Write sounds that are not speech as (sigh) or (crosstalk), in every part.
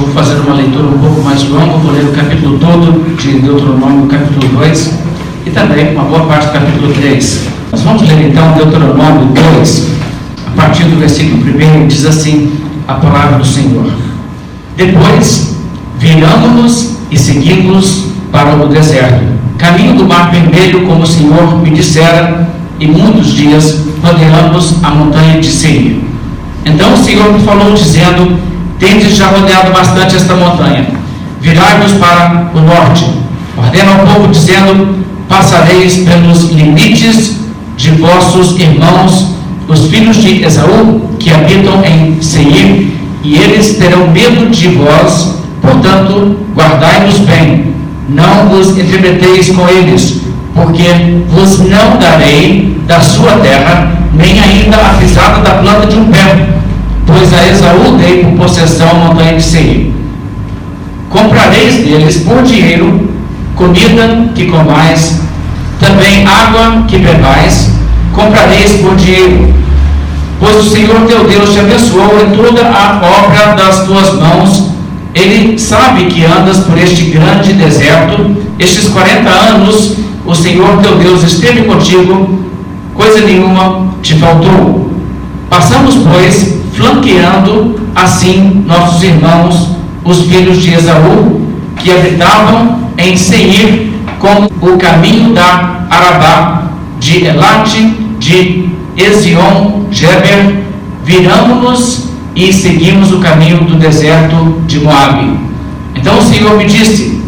Vou fazer uma leitura um pouco mais longa, vou ler o capítulo todo de Deuteronômio, capítulo 2, e também uma boa parte do capítulo 3. Nós vamos ler então Deuteronômio 2, a partir do versículo 1, diz assim a palavra do Senhor. Depois, viramos-nos e seguimos para o deserto, caminho do mar vermelho, como o Senhor me dissera, e muitos dias rodeamos a montanha de Seir. Então o Senhor me falou, dizendo: Tendes já rodeado bastante esta montanha, virai-vos para o norte. Ordena ao povo, dizendo: Passareis pelos limites de vossos irmãos, os filhos de Esaú, que habitam em Seir, e eles terão medo de vós, portanto, guardai-vos bem, não vos entremeteis com eles, porque vos não darei da sua terra, nem ainda a pisada da planta de um pé, pois a Esaú dei por possessão a montanha de Seir. Comprareis deles por dinheiro comida que comais, também água que bebais, comprareis por dinheiro. Pois o Senhor teu Deus te abençoou em toda a obra das tuas mãos. Ele sabe que andas por este grande deserto, estes 40 anos o Senhor teu Deus esteve contigo, coisa nenhuma te faltou. Passamos, pois, flanqueando assim nossos irmãos, os filhos de Esaú, que habitavam em Seir, com o caminho da Arabá, de Elate, de Ezion, Geber, viramos-nos e seguimos o caminho do deserto de Moabe. Então o Senhor me disse: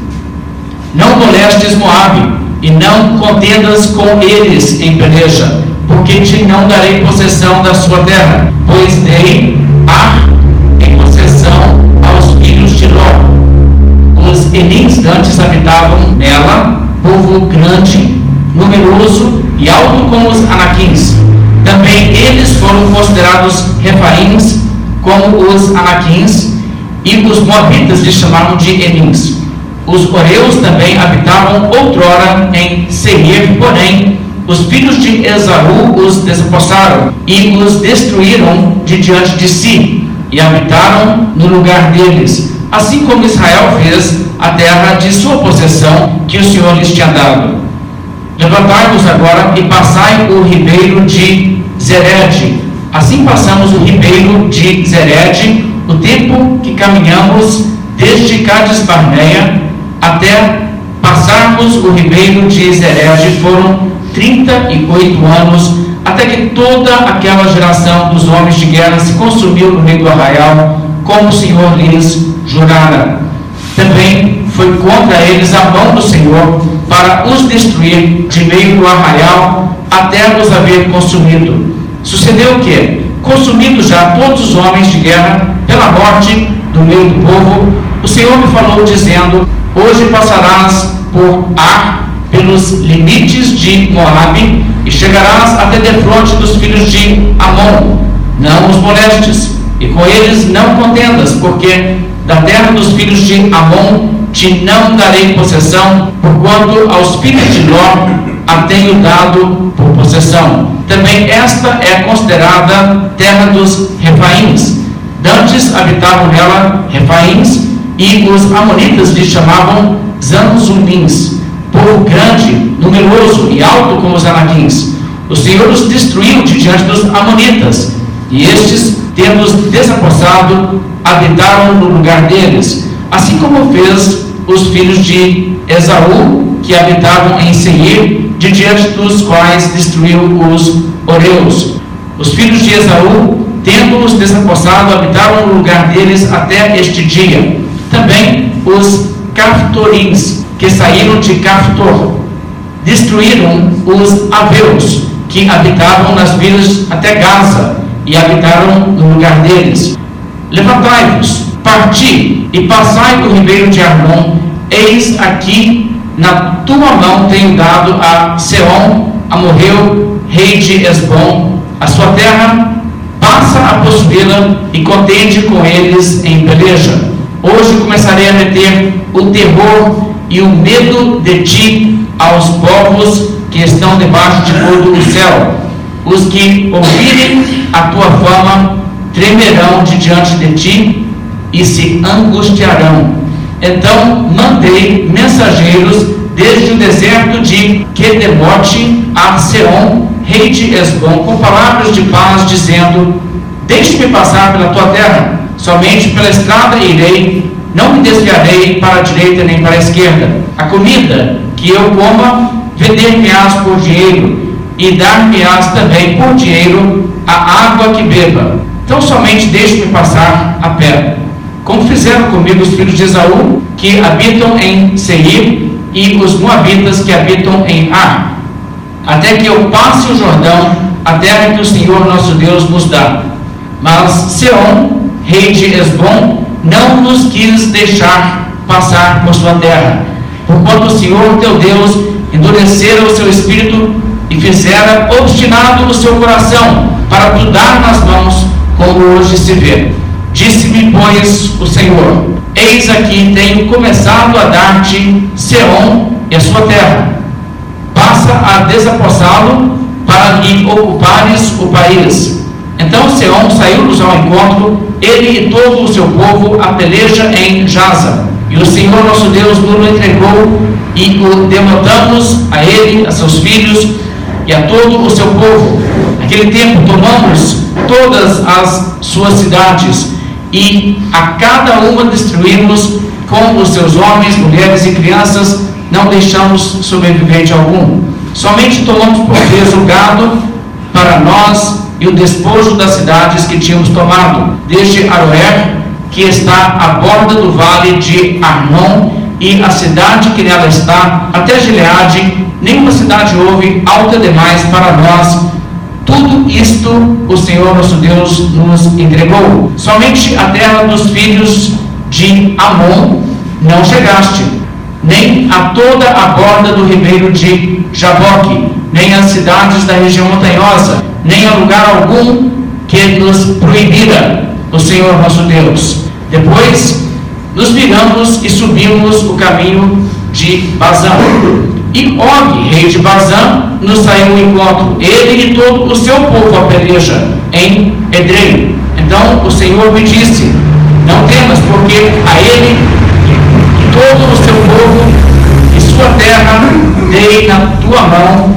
Não molestes Moabe, e não contendas com eles em peleja, porque te não darei possessão da sua terra, pois dei Ar em possessão aos filhos de Ló. Os Enins antes habitavam nela, povo grande, numeroso e alto como os Anaquins. Também eles foram considerados refaíns como os Anaquins, e os Moabitas lhes chamaram de Enins. Os Oreus também habitavam outrora em Seir, porém os filhos de Esaú os despossaram e os destruíram de diante de si e habitaram no lugar deles, assim como Israel fez a terra de sua possessão que o Senhor lhes tinha dado. Levantai-vos agora e passai o ribeiro de Zerede. Assim passamos o ribeiro de Zerede, o tempo que caminhamos desde Cades Barneia até passarmos o ribeiro de Zerede foram 38 anos, até que toda aquela geração dos homens de guerra se consumiu no meio do arraial, como o Senhor lhes jurara. Também foi contra eles a mão do Senhor para os destruir de meio do arraial até os haver consumido. Sucedeu que, consumidos já todos os homens de guerra pela morte do meio do povo, o Senhor me falou dizendo: Hoje passarás por Ar, pelos limites de Moabe, e chegarás até defronte dos filhos de Amon. Não os molestes, e com eles não contendas, porque da terra dos filhos de Amon te não darei possessão, porquanto aos filhos de Ló a tenho dado por possessão. Também esta é considerada terra dos Refaíns. Dantes habitavam nela Refaíns, e os amonitas lhe chamavam Zanzumins, povo grande, numeroso e alto como os anaquins. O Senhor os destruiu de diante dos amonitas, e estes, tendo-os desapossado, habitaram no lugar deles, assim como fez os filhos de Esaú, que habitavam em Seir, de diante dos quais destruiu os Oreus. Os filhos de Esaú, tendo-os desapossado, habitaram no lugar deles até este dia. Também os Caftorins, que saíram de Caftor, destruíram os Aveus, que habitavam nas vilas até Gaza, e habitaram no lugar deles. Levantai-vos, parti e passai o ribeiro de Arnon, eis aqui na tua mão tenho dado a Seom, Amorreu, rei de Esbom, a sua terra, passa a possuí-la e contende com eles em peleja. Hoje começarei a meter o terror e o medo de ti aos povos que estão debaixo de todo o céu. Os que ouvirem a tua fama tremerão de diante de ti, e se angustiarão. Então mandei mensageiros desde o deserto de Quedemote a Seom, rei de Esbom, com palavras de paz, dizendo: Deixe-me passar pela tua terra, somente pela estrada irei, não me desviarei para a direita nem para a esquerda. A comida que eu coma, vender-me-ás por dinheiro, e dar-me-ás também por dinheiro a água que beba. Então somente deixe-me passar a pé. Como fizeram comigo os filhos de Esaú, que habitam em Seir, e os moabitas que habitam em Ar, até que eu passe o Jordão, a terra que o Senhor nosso Deus nos dá. Mas Seom, rei de Esbom, não nos quis deixar passar por sua terra, porquanto o Senhor teu Deus endurecera o seu espírito e fizera obstinado o seu coração para tu dar nas mãos, como hoje se vê. Disse-me, pois, o Senhor: Eis aqui tenho começado a dar-te Seom e a sua terra. Passa a desapossá-lo para lhe ocupares o país. Então Seom saiu-nos ao encontro, ele e todo o seu povo, a peleja em Jaza. E o Senhor nosso Deus nos entregou e o demotamos a ele, a seus filhos e a todo o seu povo. Naquele tempo tomamos todas as suas cidades e a cada uma destruímos com os seus homens, mulheres e crianças, não deixamos sobrevivente algum. Somente tomamos por vez o gado para nós e o despojo das cidades que tínhamos tomado, desde Aroer, que está à borda do vale de Arnon, e a cidade que nela está, até Gileade, nenhuma cidade houve alta demais para nós tudo isto o Senhor nosso Deus nos entregou. Somente a terra dos filhos de Amon não chegaste, nem a toda a borda do ribeiro de Jaboque, nem as cidades da região montanhosa, nem a lugar algum que nos proibira o Senhor nosso Deus. Depois nos viramos e subimos o caminho de Bazã. E Og, rei de Bazã, nos saiu ao encontro, ele e todo o seu povo a peleja em Edrei. Então o Senhor me disse: Não temas, porque a ele e todo o seu povo e sua terra dei na tua mão,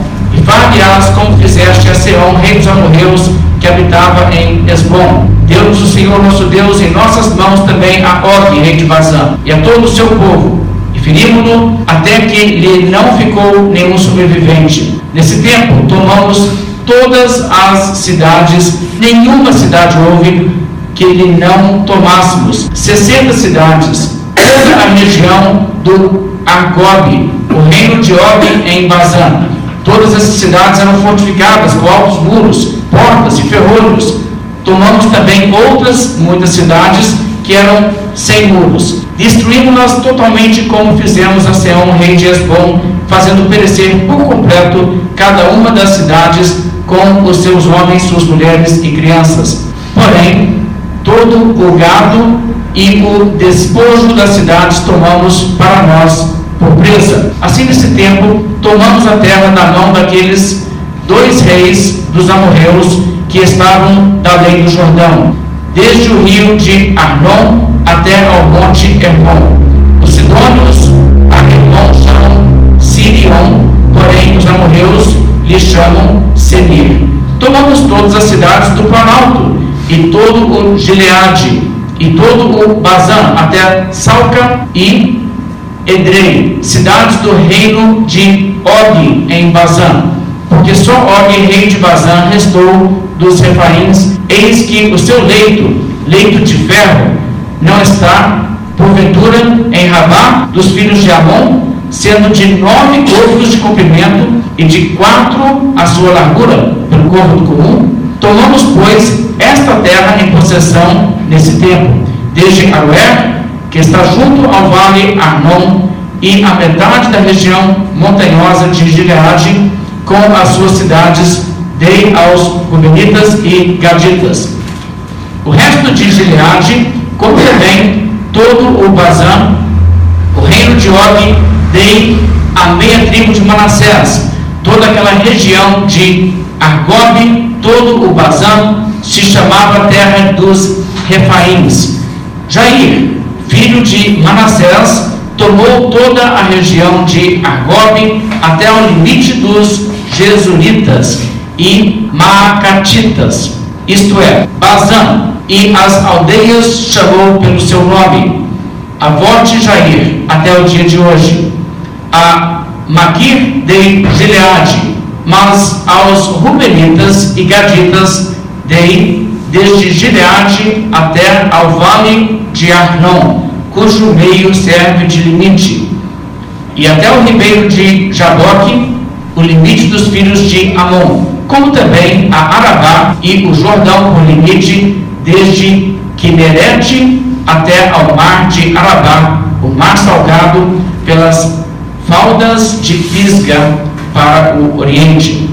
fizeste a Seom, rei dos amorreus, que habitava em Esbom. Deu-nos o Senhor nosso Deus em nossas mãos também a Og, rei de Bazã, e a todo o seu povo Ferimos-no até que lhe não ficou nenhum sobrevivente. Nesse tempo, tomamos todas as cidades, nenhuma cidade houve que lhe não tomássemos. 60 cidades, toda a região do Argob, o reino de Og em Bazan. Todas essas cidades eram fortificadas com altos muros, portas e ferrolhos. Tomamos também outras muitas cidades que eram sem muros. Destruímos-las totalmente como fizemos a Seão, rei de Esbom, fazendo perecer por completo cada uma das cidades com os seus homens, suas mulheres e crianças. Porém, todo o gado e o despojo das cidades tomamos para nós por. Assim, nesse tempo, tomamos a terra na mão daqueles dois reis dos amorreus que estavam da lei do Jordão, desde o rio de Arnon até ao monte Hermon. Os sidônios a Hermon chamam Sirion, porém os amorreus lhe chamam Senir. Tomamos todas as cidades do Planalto, e todo o Gileade, e todo o Bazan, até Salca e Edrei, cidades do reino de Og em Bazan. Porque só Og, rei de Bazan, restou dos refaíns, eis que o seu leito, leito de ferro, não está, porventura, em Rabá dos filhos de Amon, sendo de nove côvados de comprimento e de quatro a sua largura, pelo côvado comum? Tomamos, pois, esta terra em possessão nesse tempo, desde Aruer, que está junto ao vale Arnon, e a metade da região montanhosa de Gileade, com as suas cidades dei aos Rubenitas e Gaditas. O resto de Gileade, como também todo o Bazã, o reino de Og, dei a meia tribo de Manassés, toda aquela região de Argob, todo o Bazã, se chamava terra dos Refaíns. Jair, filho de Manassés, tomou toda a região de Argob até o limite dos Jesuritas e Maacatitas, isto é, Bazã, e as aldeias chamou pelo seu nome, avó de Jair, até o dia de hoje, a Maquir de Gileade, mas aos Rubenitas e Gaditas dei desde Gileade até ao vale de Arnon, cujo meio serve de limite, e até o ribeiro de Jaboque, o limite dos filhos de Amon, como também a Arabá e o Jordão por limite desde Quinerete até ao mar de Arabá, o mar salgado pelas faldas de Pisga para o Oriente.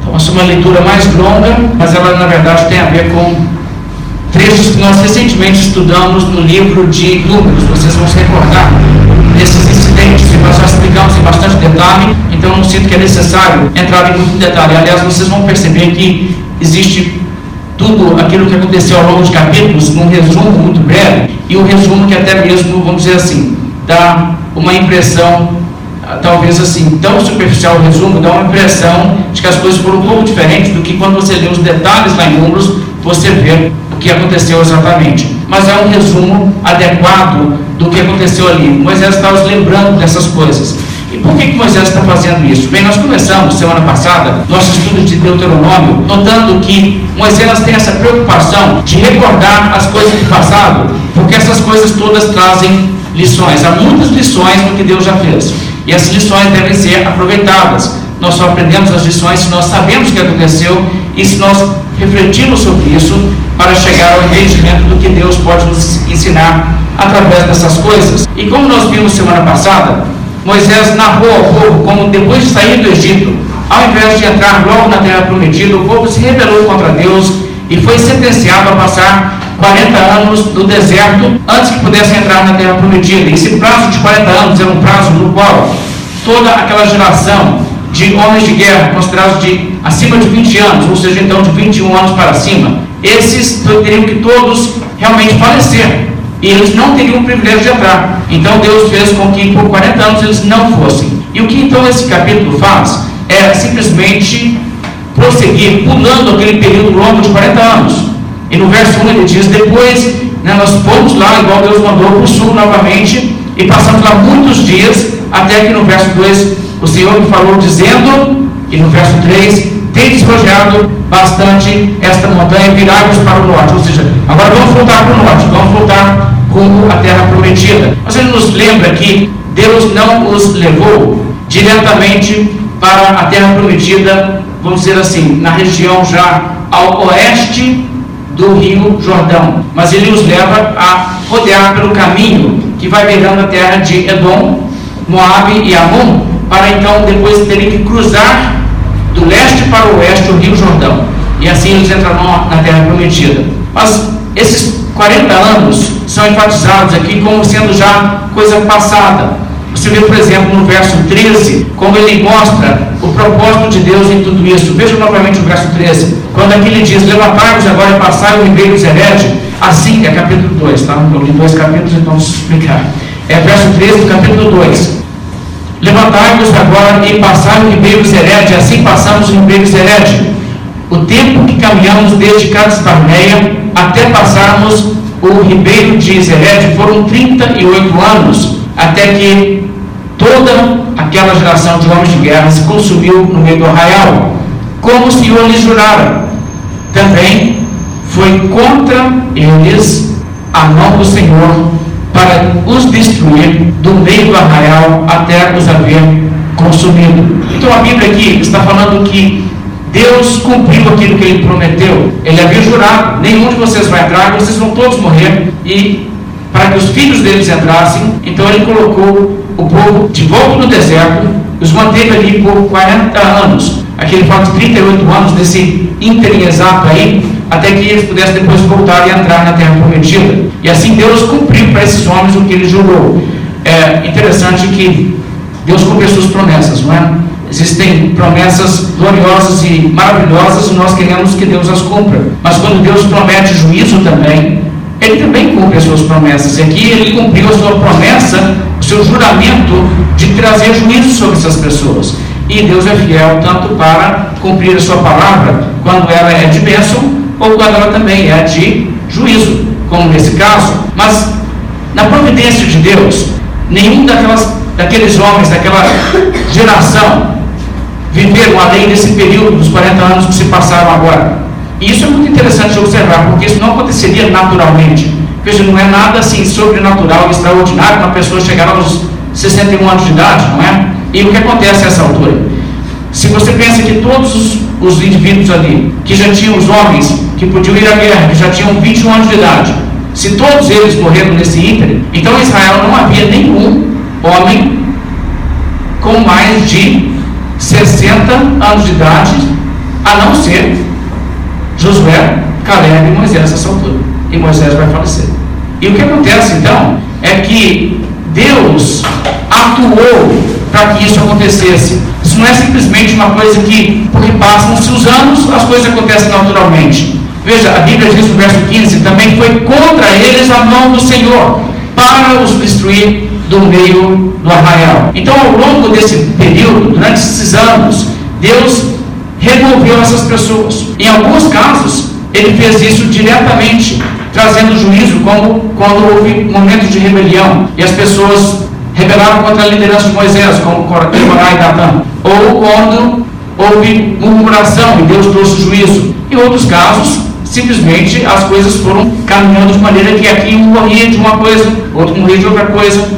Então, essa é uma leitura mais longa, mas ela na verdade tem a ver com trechos que nós recentemente estudamos no livro de Números. Vocês vão se recordar desses incidentes que nós já explicamos em bastante detalhe, então não sinto que é necessário entrar em muito detalhe. Aliás, vocês vão perceber que existe tudo aquilo que aconteceu ao longo de capítulos num resumo muito breve, e um resumo que até mesmo, vamos dizer assim, dá uma impressão talvez assim, tão superficial o resumo, dá uma impressão de que as coisas foram um pouco diferentes do que quando você lê os detalhes lá em números, você vê que aconteceu exatamente. Mas é um resumo adequado do que aconteceu ali. Moisés está nos lembrando dessas coisas. E por que, que Moisés está fazendo isso? Bem, nós começamos semana passada nosso estudo de Deuteronômio, notando que Moisés tem essa preocupação de recordar as coisas do passado, porque essas coisas todas trazem lições. Há muitas lições no que Deus já fez. E as lições devem ser aproveitadas. Nós só aprendemos as lições se nós sabemos o que aconteceu e se nós refletirmos sobre isso para chegar ao entendimento do que Deus pode nos ensinar através dessas coisas. E como nós vimos semana passada, Moisés narrou ao povo como depois de sair do Egito, ao invés de entrar logo na terra prometida, o povo se rebelou contra Deus e foi sentenciado a passar 40 anos no deserto antes que pudessem entrar na terra prometida. Esse prazo de 40 anos era um prazo no qual toda aquela geração de homens de guerra, considerados de acima de 20 anos, ou seja, então de 21 anos para cima, esses teriam que todos realmente falecer. E eles não teriam o privilégio de entrar. Então Deus fez com que por 40 anos eles não fossem. E o que então esse capítulo faz é simplesmente prosseguir, pulando aquele período longo de 40 anos e no verso 1 ele diz: Depois né, nós fomos lá, igual Deus mandou, para o sul novamente, e passamos lá muitos dias, até que no verso 2 o Senhor me falou, dizendo, e no verso 3: Tem despojado bastante esta montanha virai-vos para o norte. Ou seja, agora vamos voltar para o norte, vamos voltar rumo à terra prometida. Mas ele nos lembra que Deus não os levou diretamente para a terra prometida, vamos dizer assim, na região já ao oeste do rio Jordão, mas ele os leva a rodear pelo caminho que vai beirando a terra de Edom, Moabe e Amon, para então depois terem que cruzar do leste para o oeste o rio Jordão. E assim eles entrarão na terra prometida. Mas esses 40 anos são enfatizados aqui como sendo já coisa passada. Você vê, por exemplo, no verso 13, como ele mostra o propósito de Deus em tudo isso. Veja novamente o verso 13. Quando aqui ele diz: Levantai-vos agora e passai o ribeiro Zerede. Assim, é capítulo 2, tá? Eu li dois capítulos, então vamos explicar. É verso 13 do capítulo 2. Levantai-vos agora e passai o ribeiro Zerede. Assim passamos o ribeiro Zerede. O tempo que caminhamos desde Cades Barneia até passarmos o ribeiro de Zerede foram 38 anos até que toda aquela geração de homens de guerra se consumiu no meio do arraial, como o Senhor lhes jurara. Também foi contra eles a mão do Senhor para os destruir do meio do arraial até os haver consumido. Então a Bíblia aqui está falando que Deus cumpriu aquilo que ele prometeu. Ele havia jurado: nenhum de vocês vai entrar, vocês vão todos morrer. E para que os filhos deles entrassem. Então ele colocou o povo de volta no deserto, os manteve ali por 40 anos. Aquele fato de 38 anos desse ínterim exato aí, até que eles pudessem depois voltar e entrar na terra prometida. E assim Deus cumpriu para esses homens o que ele jurou. É interessante que Deus cumpre as suas promessas, não é? Existem promessas gloriosas e maravilhosas e nós queremos que Deus as cumpra. Mas quando Deus promete juízo também, ele também cumpre as suas promessas. E aqui ele cumpriu a sua promessa, o seu juramento de trazer juízo sobre essas pessoas. E Deus é fiel tanto para cumprir a sua palavra, quando ela é de bênção, ou ela também é de juízo, como nesse caso. Mas na providência de Deus, nenhum daquelas, daqueles homens, daquela geração, viveram além desse período dos 40 anos que se passaram agora. E isso é muito interessante de observar, porque isso não aconteceria naturalmente. Veja, não é nada assim sobrenatural, extraordinário, uma pessoa chegar aos 61 anos de idade, não é? E o que acontece nessa altura? Se você pensa que todos os, os indivíduos ali, que já tinham os homens, que podiam ir à guerra, que já tinham 21 anos de idade, se todos eles morreram nesse ínter, então em Israel não havia nenhum homem com mais de 60 anos de idade, a não ser Josué, Caleb e Moisés nessa altura. E Moisés vai falecer. E o que acontece então é que Deus atuou para que isso acontecesse. Isso não é simplesmente uma coisa que, porque passam-se os anos, as coisas acontecem naturalmente. Veja, a Bíblia diz no verso 15: também foi contra eles a mão do Senhor, para os destruir do meio do arraial. Então, ao longo desse período, durante esses anos, Deus removeu essas pessoas. Em alguns casos, ele fez isso diretamente, trazendo juízo, como quando houve momentos de rebelião e as pessoas rebelaram contra a liderança de Moisés, como Corá e Datã, ou quando houve murmuração e Deus trouxe juízo. Em outros casos, simplesmente as coisas foram caminhando de maneira que aqui um morria de uma coisa, outro morria de outra coisa.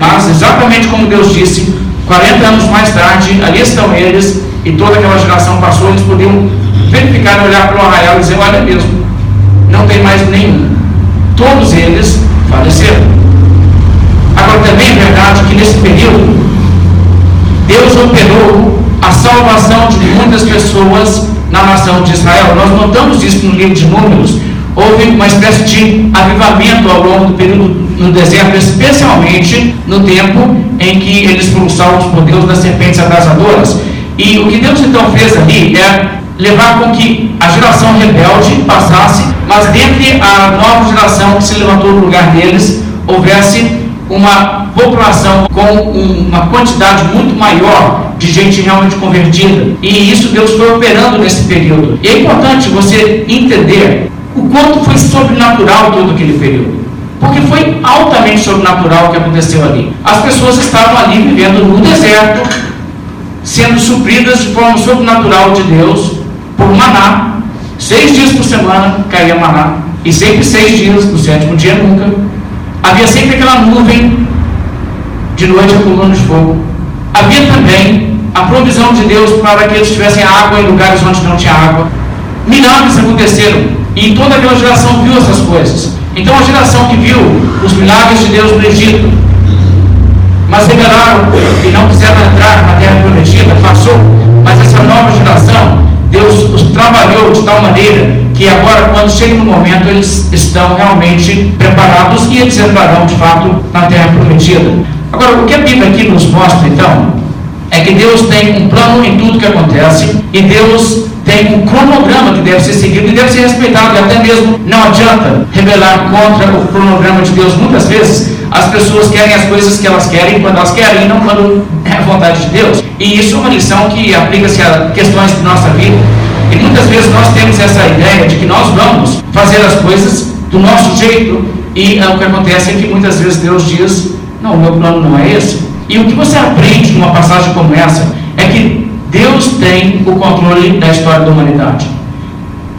Mas, exatamente como Deus disse, 40 anos mais tarde, ali estão eles, e toda aquela geração passou, eles podiam verificar, olhar para o arraial e dizer: olha mesmo, não tem mais nenhum. Todos eles faleceram. Agora, também é verdade que nesse período, Deus operou a salvação de muitas pessoas na nação de Israel. Nós notamos isso no livro de Números. Houve uma espécie de avivamento ao longo do período no deserto, especialmente no tempo em que eles foram salvos por Deus das serpentes abrasadoras. E o que Deus então fez ali é levar com que a geração rebelde passasse, mas dentre a nova geração que se levantou no lugar deles, houvesse uma população com uma quantidade muito maior de gente realmente convertida. E isso Deus foi operando nesse período. E é importante você entender o quanto foi sobrenatural todo aquele período. Porque foi altamente sobrenatural o que aconteceu ali. As pessoas estavam ali vivendo no deserto, sendo supridas de forma sobrenatural de Deus por maná. Seis dias por semana caía maná. E sempre seis dias, no sétimo dia nunca. Havia sempre aquela nuvem de noite a coluna de fogo. Havia também a provisão de Deus para que eles tivessem água em lugares onde não tinha água. Milagres aconteceram e toda aquela geração viu essas coisas. Então a geração que viu os milagres de Deus no Egito, mas rebelaram e não quiseram entrar na terra prometida, passou. Mas essa nova geração, Deus os trabalhou de tal maneira que agora, quando chega no momento, eles estão realmente preparados e eles entrarão de fato na terra prometida. Agora, o que a Bíblia aqui nos mostra, então, é que Deus tem um plano em tudo que acontece e Deus tem um cronograma que deve ser seguido e deve ser respeitado. E até mesmo não adianta rebelar contra o cronograma de Deus. Muitas vezes as pessoas querem as coisas que elas querem quando elas querem e não quando é a vontade de Deus. E isso é uma lição que aplica-se a questões de nossa vida. E muitas vezes nós temos essa ideia de que nós vamos fazer as coisas do nosso jeito e é, o que acontece é que muitas vezes Deus diz: Não, o meu plano não é esse. E o que você aprende numa passagem como essa é que Deus tem o controle da história da humanidade.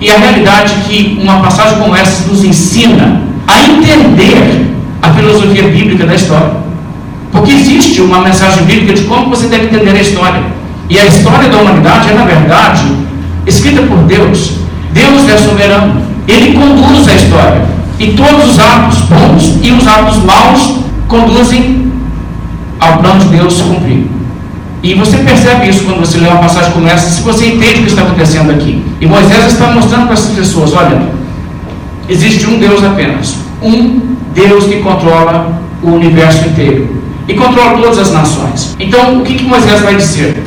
E a realidade é que uma passagem como essa nos ensina a entender a filosofia bíblica da história. Porque existe uma mensagem bíblica de como você deve entender a história. E a história da humanidade é, na verdade, escrita por Deus. Deus é soberano. Ele conduz a história. E todos os atos bons e os atos maus conduzem ao plano de Deus se cumprir. E você percebe isso quando você lê uma passagem como essa, se você entende o que está acontecendo aqui. E Moisés está mostrando para essas pessoas: olha, existe um Deus apenas. Um Deus que controla o universo inteiro. E controla todas as nações. Então, o que, que Moisés vai dizer?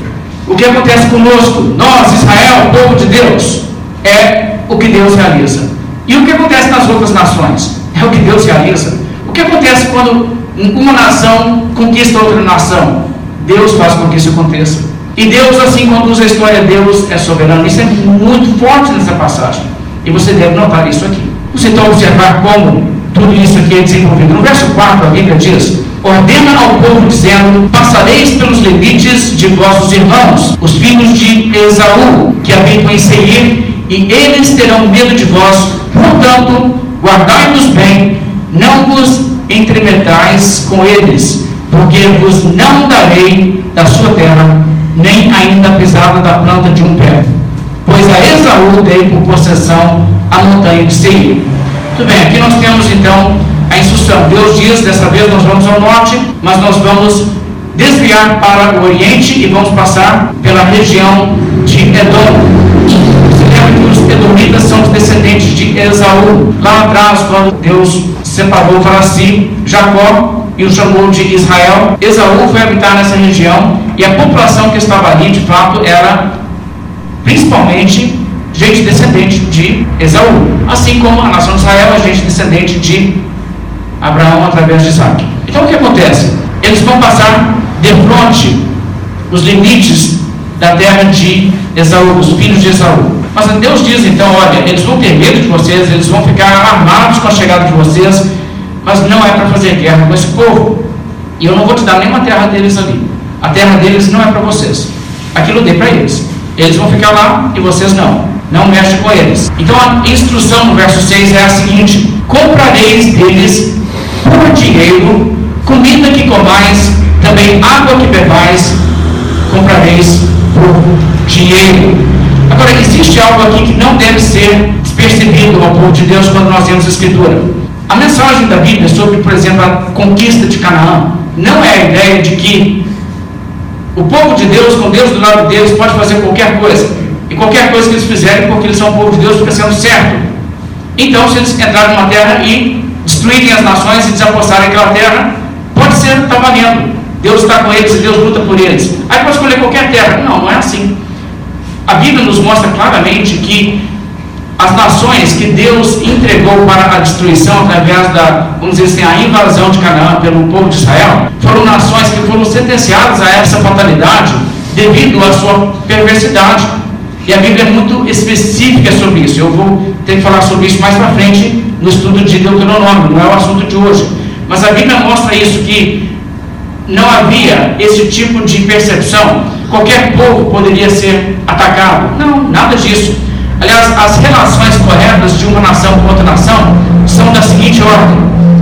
O que acontece conosco, nós, Israel, povo de Deus, é o que Deus realiza. E o que acontece nas outras nações? É É o que Deus realiza. O que acontece quando uma nação conquista outra nação? Deus faz com que isso aconteça. E Deus assim conduz a história. Deus é soberano. Isso é muito forte nessa passagem. E você deve notar isso aqui. Você está observar como tudo isso aqui é desenvolvido. No verso 4, a Bíblia diz: Ordena ao povo, dizendo: Passareis pelos limites de vossos irmãos, os filhos de Esaú, que habitam em Seir, e eles terão medo de vós. Portanto, guardai-vos bem, não vos entremetais com eles, porque vos não darei da sua terra, nem ainda pisada da planta de um pé. Pois a Esaú dei por possessão a montanha de Seir. Muito bem, aqui nós temos então a instrução. Deus diz, dessa vez nós vamos ao norte, mas nós vamos desviar para o oriente e vamos passar pela região de Edom. Os edomitas são os descendentes de Esaú. Lá atrás, quando Deus separou para si Jacó e o chamou de Israel, Esaú foi habitar nessa região e a população que estava ali, de fato, era principalmente gente descendente de Esaú, assim como a nação de Israel é gente descendente de Abraão através de Isaac. Então o que acontece? Eles vão passar de fronte os limites da terra de Esaú, dos filhos de Esaú. Mas Deus diz então: olha, eles vão ter medo de vocês, eles vão ficar armados com a chegada de vocês, mas não é para fazer guerra com esse povo. E eu não vou te dar nenhuma terra deles ali. A terra deles não é para vocês. Aquilo eu dei para eles. Eles vão ficar lá e vocês não não mexe com eles. Então a instrução no verso 6 é a seguinte: comprareis deles por dinheiro comida que comais, também água que bebais, comprareis por dinheiro. Agora, existe algo aqui que não deve ser despercebido ao povo de Deus quando nós vemos a Escritura. A mensagem da Bíblia sobre, por exemplo, a conquista de Canaã não é a ideia de que o povo de Deus, com Deus do lado deles, pode fazer qualquer coisa. E qualquer coisa que eles fizerem, porque eles são o povo de Deus, fica sendo certo. Então, se eles entrarem numa terra e destruírem as nações e desapossarem aquela terra, pode ser, está valendo. Deus está com eles e Deus luta por eles. Aí pode escolher qualquer terra. Não, não é assim. A Bíblia nos mostra claramente que as nações que Deus entregou para a destruição através da, vamos dizer assim, a invasão de Canaã pelo povo de Israel, foram nações que foram sentenciadas a essa fatalidade devido à sua perversidade. E a Bíblia é muito específica sobre isso. Eu vou ter que falar sobre isso mais para frente no estudo de Deuteronômio, não é o assunto de hoje. Mas a Bíblia mostra isso, que não havia esse tipo de percepção. Qualquer povo poderia ser atacado. Não, nada disso. Aliás, as relações corretas de uma nação com outra nação são da seguinte ordem: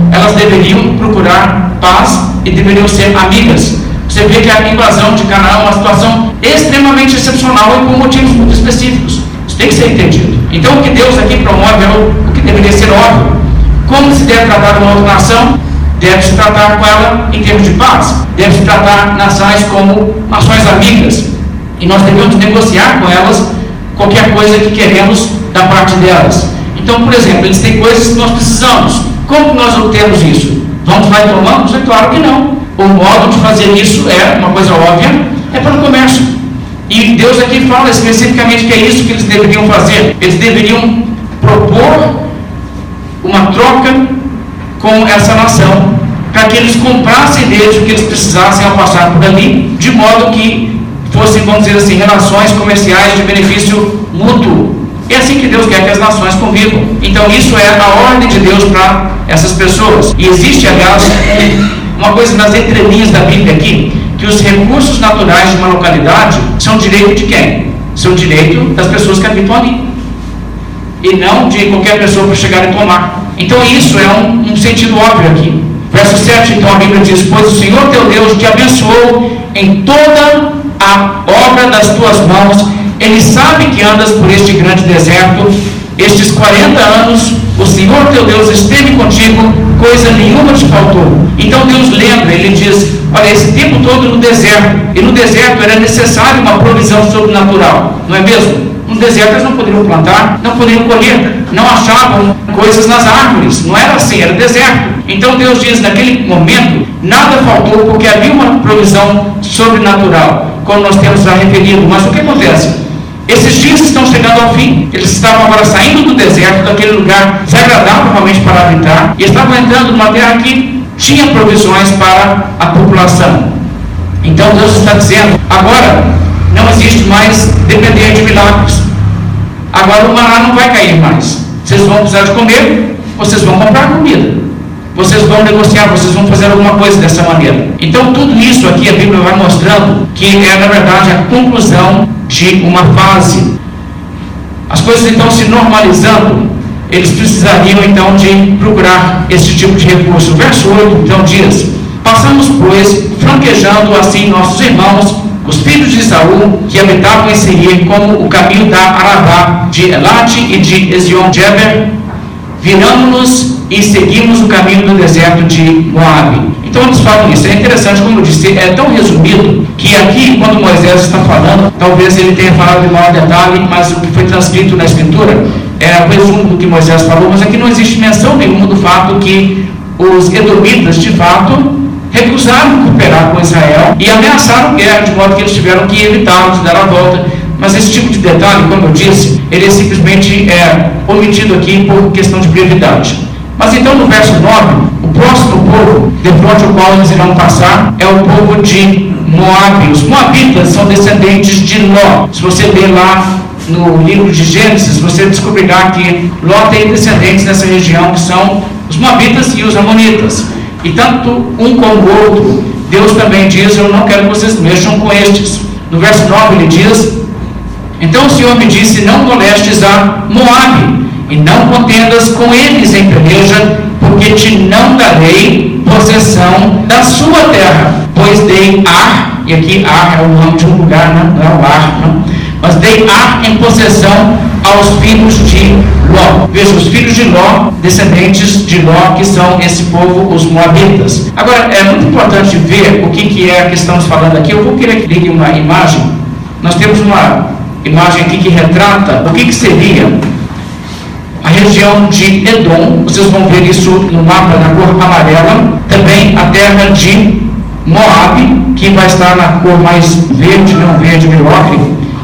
elas deveriam procurar paz e deveriam ser amigas. Você vê que a invasão de Canaã é uma situação extremamente excepcional e por motivos muito específicos. Isso tem que ser entendido. Então, o que Deus aqui promove é o, o que deveria ser óbvio. Como se deve tratar uma outra nação? Deve-se tratar com ela em termos de paz. Deve-se tratar nações como nações amigas. E nós devemos negociar com elas qualquer coisa que queremos da parte delas. Então, por exemplo, eles têm coisas que nós precisamos. Como nós obtemos isso? Vamos lá e tomamos? É claro que não. O modo de fazer isso é uma coisa óbvia, é pelo comércio. E Deus aqui fala especificamente que é isso que eles deveriam fazer. Eles deveriam propor uma troca com essa nação, para que eles comprassem deles o que eles precisassem ao passar por ali, de modo que fossem, vamos dizer assim, relações comerciais de benefício mútuo. É assim que Deus quer que as nações convivam. Então, isso é a ordem de Deus para essas pessoas. E existe, aliás, uma coisa nas entrelinhas da Bíblia aqui, que os recursos naturais de uma localidade são direito de quem? São direito das pessoas que habitam ali. E não de qualquer pessoa para chegar e tomar. Então isso é um, um sentido óbvio aqui. Verso 7, então a Bíblia diz: Pois o Senhor teu Deus te abençoou em toda a obra das tuas mãos, Ele sabe que andas por este grande deserto estes 40 anos, o Senhor teu Deus esteve contigo, coisa nenhuma te faltou. Então Deus lembra, ele diz: Olha, esse tempo todo no deserto, e no deserto era necessário uma provisão sobrenatural, não é mesmo? No deserto eles não poderiam plantar, não poderiam colher, não achavam coisas nas árvores, não era assim, era deserto. Então Deus diz: naquele momento, nada faltou, porque havia uma provisão sobrenatural, como nós temos já referido. Mas o que acontece? Esses dias estão chegando ao fim. Eles estavam agora saindo do deserto, daquele lugar desagradável realmente para habitar, e estavam entrando numa terra que tinha provisões para a população. Então Deus está dizendo: agora não existe mais depender de milagres. Agora o maná não vai cair mais. Vocês vão precisar de comer, vocês vão comprar comida. Vocês vão negociar, vocês vão fazer alguma coisa dessa maneira. Então, tudo isso aqui a Bíblia vai mostrando que é, na verdade, a conclusão de uma fase. As coisas então se normalizando, eles precisariam então de procurar esse tipo de recurso. verso 8 então diz: Passamos, pois, franquejando assim nossos irmãos, os filhos de Saul, que habitavam em Seir, como o caminho da Arabá, de Elate e de Ezion-Geber, viramos-nos e seguimos o caminho do deserto de Moabe. Então eles falam isso. É interessante, como eu disse, é tão resumido que aqui, quando Moisés está falando, talvez ele tenha falado de maior detalhe, mas o que foi transcrito na escritura é o resumo do que Moisés falou, mas aqui não existe menção nenhuma do fato que os edomitas, de fato, recusaram cooperar com Israel e ameaçaram guerra, de modo que eles tiveram que evitá-los, dar a volta. Mas esse tipo de detalhe, como eu disse, ele é simplesmente é omitido aqui por questão de brevidade. Mas então no verso 9, o próximo povo, de fronte ao qual eles irão passar, é o povo de Moab. Os Moabitas são descendentes de Ló. Se você ler lá no livro de Gênesis, você descobrirá que Ló tem descendentes nessa região que são os Moabitas e os Amonitas. E tanto um como o outro, Deus também diz: Eu não quero que vocês mexam com estes. No verso 9 ele diz: Então o Senhor me disse: Não molestes a Moabe, e não contendas com eles em peleja, porque te não darei possessão da sua terra, pois dei Ar, e aqui Ar é o nome de um lugar, não, não é o Ar, não, mas dei Ar em possessão aos filhos de Ló. Veja, os filhos de Ló, descendentes de Ló, que são esse povo, os Moabitas. Agora, é muito importante ver o que, que é que estamos falando aqui. Eu vou querer que ligue uma imagem. Nós temos uma imagem aqui que retrata o que, que seria a região de Edom. Vocês vão ver isso no mapa na cor amarela. Também a terra de Moab, que vai estar na cor mais verde, não verde, meio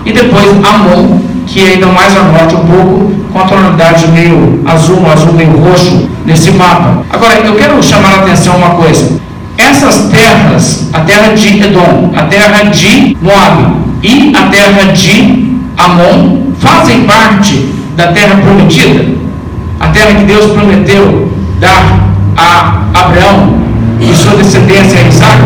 E depois Amon, que é ainda mais a norte um pouco, com a tonalidade meio azul, azul meio roxo nesse mapa. Agora, eu quero chamar a atenção uma coisa. Essas terras, a terra de Edom, a terra de Moab e a terra de Amon, fazem parte da terra prometida, a terra que Deus prometeu dar a Abraão e sua descendência a Isaac.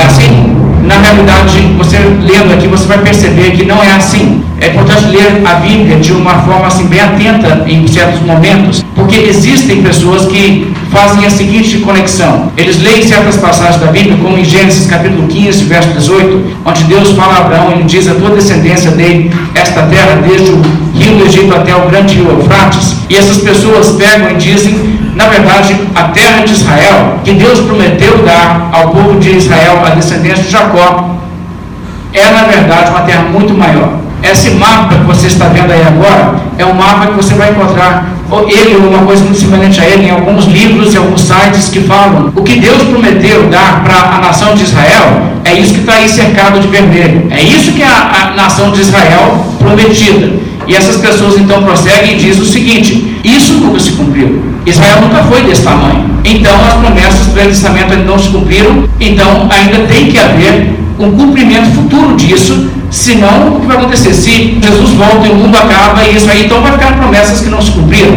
É assim? Na realidade, você lendo aqui, você vai perceber que não é assim. É importante ler a Bíblia de uma forma assim bem atenta em certos momentos, porque existem pessoas que fazem a seguinte conexão. Eles leem certas passagens da Bíblia, como em Gênesis capítulo 15, verso 18, onde Deus fala a Abraão, ele diz a tua descendência dele esta terra desde o Egito até o grande rio Eufrates. E essas pessoas pegam e dizem na verdade, a terra de Israel, que Deus prometeu dar ao povo de Israel, a descendência de Jacó, é na verdade uma terra muito maior. Esse mapa que você está vendo aí agora é um mapa que você vai encontrar ele ou uma coisa muito semelhante a ele em alguns livros e alguns sites que falam o que Deus prometeu dar para a nação de Israel é isso que está aí cercado de vermelho. É isso que a, a nação de Israel prometida. E essas pessoas então prosseguem e dizem o seguinte: isso nunca se cumpriu. Israel nunca foi desse tamanho. Então as promessas do Velho Testamento não se cumpriram, então ainda tem que haver um cumprimento futuro disso, senão o que vai acontecer? Se Jesus volta e o mundo acaba e isso aí, então vai ficar promessas que não se cumpriram.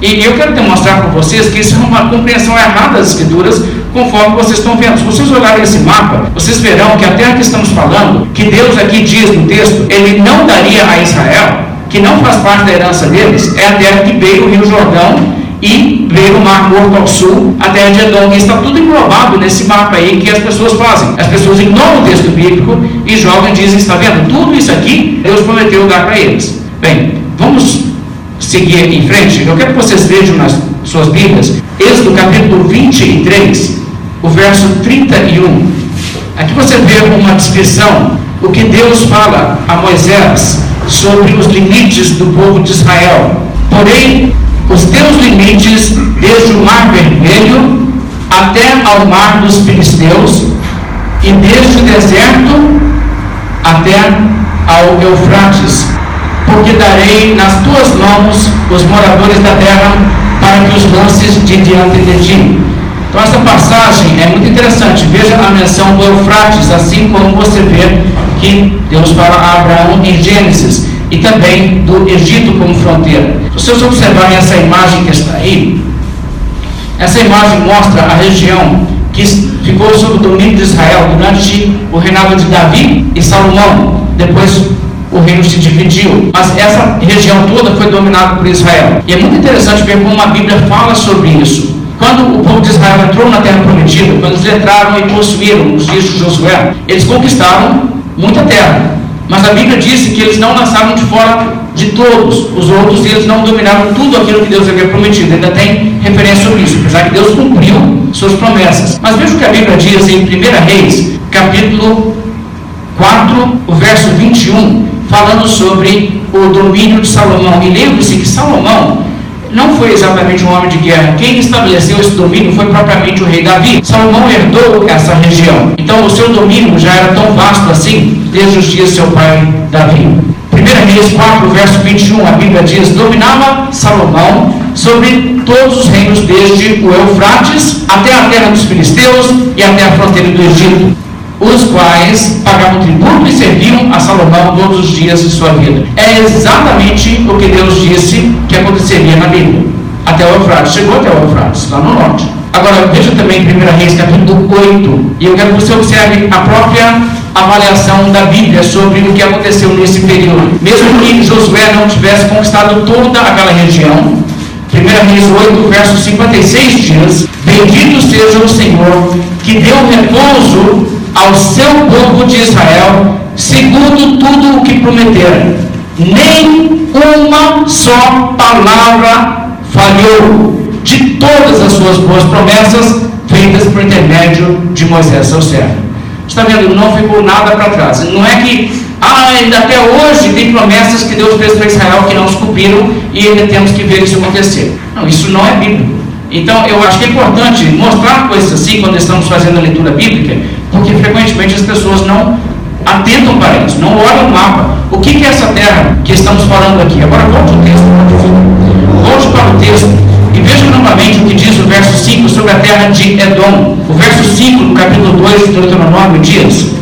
E eu quero demonstrar para vocês que isso é uma compreensão errada das Escrituras, conforme vocês estão vendo. Se vocês olharem esse mapa, vocês verão que a terra que estamos falando, que Deus aqui diz no texto, ele não daria a Israel, que não faz parte da herança deles, é a terra que veio o Rio Jordão e veio o Mar Morto ao sul, a terra de Edom. E está tudo englobado nesse mapa aí que as pessoas fazem. As pessoas ignoram o texto bíblico e jogam e dizem: está vendo? Tudo isso aqui Deus prometeu dar para eles. Bem, vamos seguir em frente. Eu quero que vocês vejam nas suas Bíblias, Êxodo capítulo 23, o verso 31. Aqui você vê uma descrição, o que Deus fala a Moisés sobre os limites do povo de Israel. Porém, os teus limites, desde o mar vermelho até ao mar dos filisteus, e desde o deserto até ao Eufrates, porque darei nas tuas mãos os moradores da terra para que os lances de diante de ti. Então essa passagem é muito interessante. Veja a menção do Eufrates, assim como você vê que Deus fala a Abraão em Gênesis e também do Egito como fronteira. Se vocês observarem essa imagem que está aí, essa imagem mostra a região que ficou sob o domínio de Israel durante o reinado de Davi e Salomão. Depois o reino se dividiu, mas essa região toda foi dominada por Israel. E é muito interessante ver como a Bíblia fala sobre isso. Quando o povo de Israel entrou na terra prometida, quando eles entraram e possuíram nos dias de Josué, eles conquistaram muita terra. Mas a Bíblia disse que eles não lançaram de fora de todos os outros e eles não dominaram tudo aquilo que Deus havia prometido. Ainda tem referência sobre isso, apesar que Deus cumpriu suas promessas. Mas veja o que a Bíblia diz em 1 Reis, capítulo 4, o verso 21, falando sobre o domínio de Salomão. E lembre-se que Salomão não foi exatamente um homem de guerra. Quem estabeleceu esse domínio foi propriamente o rei Davi. Salomão herdou essa região. Então o seu domínio já era tão vasto assim, desde os dias de seu pai Davi. 1 Reis 4, verso 21, a Bíblia diz: Dominava Salomão sobre todos os reinos, desde o Eufrates até a terra dos filisteus e até a fronteira do Egito os quais pagavam tributo e serviam a Salomão todos os dias de sua vida. É exatamente o que Deus disse que aconteceria na Bíblia. Até o Eufrates, chegou até o Eufrates, lá no norte. Agora, veja também 1 Reis capítulo 8, e eu quero que você observe a própria avaliação da Bíblia sobre o que aconteceu nesse período. Mesmo que Josué não tivesse conquistado toda aquela região, 1 Reis 8, verso 56 diz: Bendito seja o Senhor, que deu repouso ao seu povo de Israel, segundo tudo o que prometeram. Nem uma só palavra falhou de todas as suas boas promessas feitas por intermédio de Moisés, seu servo. Está vendo? Não ficou nada para trás. Não é que ah, ainda até hoje tem promessas que Deus fez para Israel que não se cumpriram e ainda temos que ver isso acontecer. Não, isso não é bíblico. Então, eu acho que é importante mostrar coisas assim quando estamos fazendo a leitura bíblica, porque frequentemente as pessoas não atentam para isso, não olham o mapa. O que, é essa terra que estamos falando aqui? Agora volte o texto, volte para o texto e veja novamente o que diz o verso 5 sobre a terra de Edom. O verso 5 do capítulo 2 de Deuteronômio diz: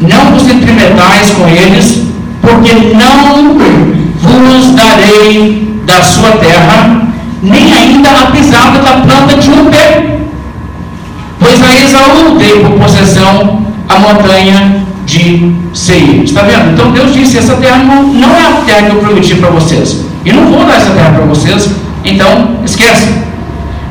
Não vos entremetais com eles, porque não vos darei da sua terra nem ainda a pisada da planta de um pé. Pois a Esaú dei por possessão a montanha de Seir. Está vendo? Então Deus disse: essa terra não, não é a terra que eu prometi para vocês. E não vou dar essa terra para vocês. Então, esquece.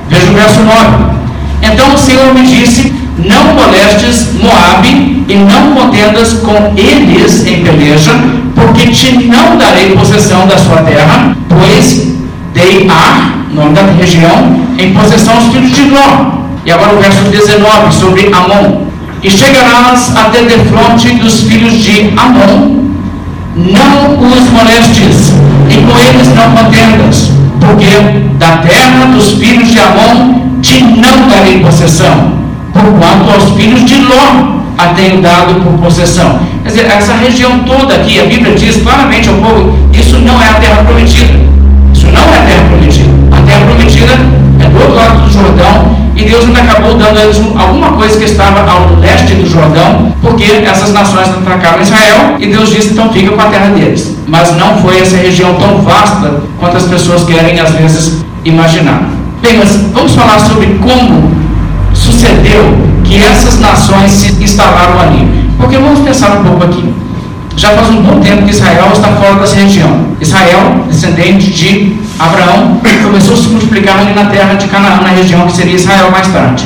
Veja o verso 9. Então o Senhor me disse: Não molestes Moabe e não contendas com eles em peleja, porque te não darei possessão da sua terra, pois dei Ar, nome da região, em possessão aos filhos de Ló. E agora o verso 19, sobre Amon. E chegarás até de fronte dos filhos de Amon, não os molestes, e com eles não contendas, porque da terra dos filhos de Amon te não darei possessão, porquanto aos filhos de Ló a tenho dado por possessão. Quer dizer, essa região toda aqui, a Bíblia diz claramente ao povo, isso não é a terra prometida. Isso não é a terra prometida. A terra prometida é do outro lado do Jordão e Deus ainda acabou dando a eles alguma coisa que estava ao leste do Jordão, porque essas nações atacaram Israel e Deus disse: então fica com a terra deles. Mas não foi essa região tão vasta quanto as pessoas querem às vezes imaginar. Bem, mas vamos falar sobre como sucedeu que essas nações se instalaram ali. Porque vamos pensar um pouco aqui. Já faz um bom tempo que Israel está fora dessa região. Israel, descendente de Abraão, começou a se multiplicar ali na terra de Canaã, na região que seria Israel mais tarde.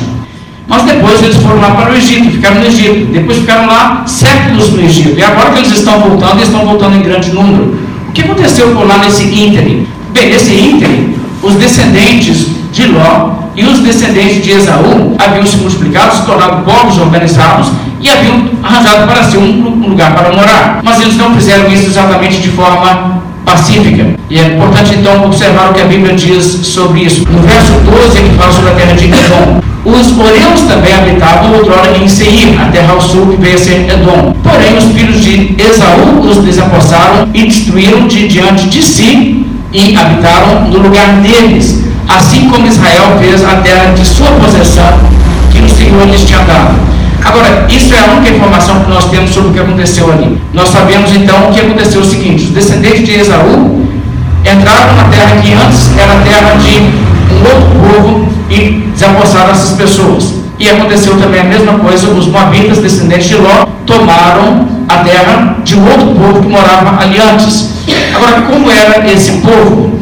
Mas depois eles foram lá para o Egito, ficaram no Egito. Depois ficaram lá séculos no Egito. E agora que eles estão voltando, eles estão voltando em grande número. O que aconteceu por lá nesse ínterim? Bem, nesse ínterim, os descendentes de Ló e os descendentes de Esaú haviam se multiplicado, se tornado povos organizados e haviam arranjado para si um lugar para morar. Mas eles não fizeram isso exatamente de forma pacífica. E é importante então observar o que a Bíblia diz sobre isso. No verso 12 é que fala sobre a terra de Edom. Os oreus também habitavam outrora em Seir, a terra ao sul que veio a ser Edom. Porém, os filhos de Esaú os desapossaram e destruíram de diante de si e habitaram no lugar deles, assim como Israel fez a terra de sua possessão que o Senhor lhes tinha dado. Agora, isso é a única informação que nós temos sobre o que aconteceu ali. Nós sabemos então o que aconteceu o seguinte: os descendentes de Esaú entraram na terra que antes era terra de um outro povo e desapossaram essas pessoas. E aconteceu também a mesma coisa, os moabitas, descendentes de Ló, tomaram a terra de um outro povo que morava ali antes. Agora, como era esse povo?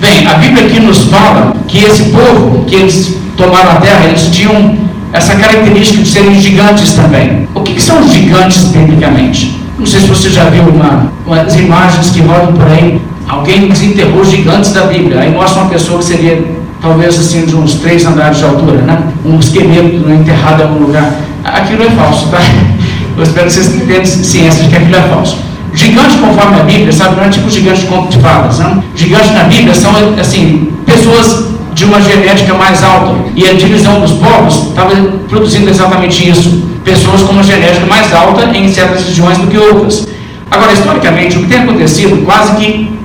Bem, a Bíblia aqui nos fala que esse povo, que eles tomaram a terra, eles tinham essa característica de serem gigantes também. O que, que são gigantes biblicamente? Não sei se você já viu uma, umas imagens que rodam por aí. Alguém desenterrou gigantes da Bíblia. Aí mostra uma pessoa que seria talvez assim de uns três andares de altura, né? Um esqueleto enterrado em algum lugar. Aquilo é falso, tá? (laughs) Eu espero que vocês tenham ciência de que aquilo é falso. Gigante, conforme a Bíblia, sabe, não é tipo gigante de conto de não? Gigantes na Bíblia são, assim, pessoas de uma genética mais alta. E a divisão dos povos estava produzindo exatamente isso. Pessoas com uma genética mais alta em certas regiões do que outras. Agora, historicamente, o que tem acontecido, quase que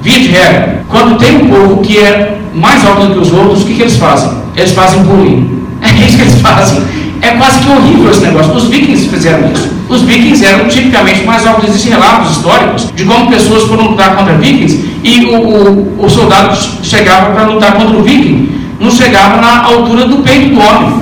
via de regra, quando tem um povo que é mais alto do que os outros, o que, que eles fazem? Eles fazem bullying. (laughs) É isso que eles fazem. É quase que horrível esse negócio. Os vikings fizeram isso. Os vikings eram tipicamente mais altos. Existem relatos históricos de como pessoas foram lutar contra vikings e o, o, o soldado chegava para lutar contra o viking, não chegava na altura do peito do homem.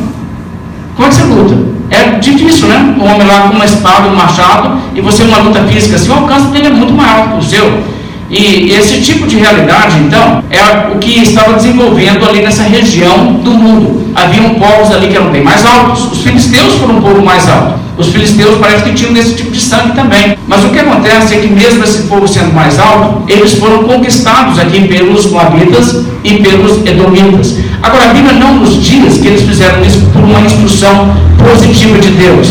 Como é que você luta? É difícil, né? O homem lá com uma espada, um machado, e você uma luta física assim, o alcance dele é muito maior que o seu. E esse tipo de realidade, então, é o que estava desenvolvendo ali nessa região do mundo. Haviam povos ali que eram bem mais altos. Os filisteus foram um povo mais alto. Os filisteus parece que tinham desse tipo de sangue também. Mas o que acontece é que, mesmo esse povo sendo mais alto, eles foram conquistados aqui pelos moabitas e pelos edomitas. Agora, a Bíblia não nos diz que eles fizeram isso por uma instrução positiva de Deus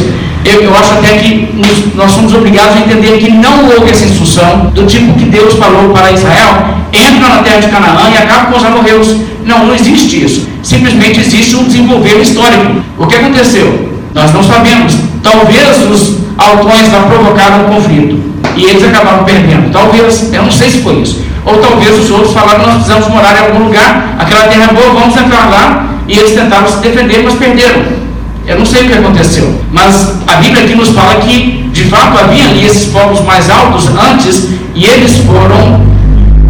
eu, eu acho até que nos, nós somos obrigados a entender que não houve essa instrução do tipo que Deus falou para Israel, entra na terra de Canaã e acaba com os amorreus. Não, não existe isso. Simplesmente existe um desenvolver histórico. O que aconteceu? Nós não sabemos. Talvez os autores lá provocaram um conflito e eles acabaram perdendo. Talvez, eu não sei se foi isso. Ou talvez os outros falaram nós precisamos morar em algum lugar, aquela terra é boa, vamos entrar lá. E eles tentaram se defender, mas perderam. Eu não sei o que aconteceu, mas a Bíblia aqui nos fala que de fato havia ali esses povos mais altos antes e eles foram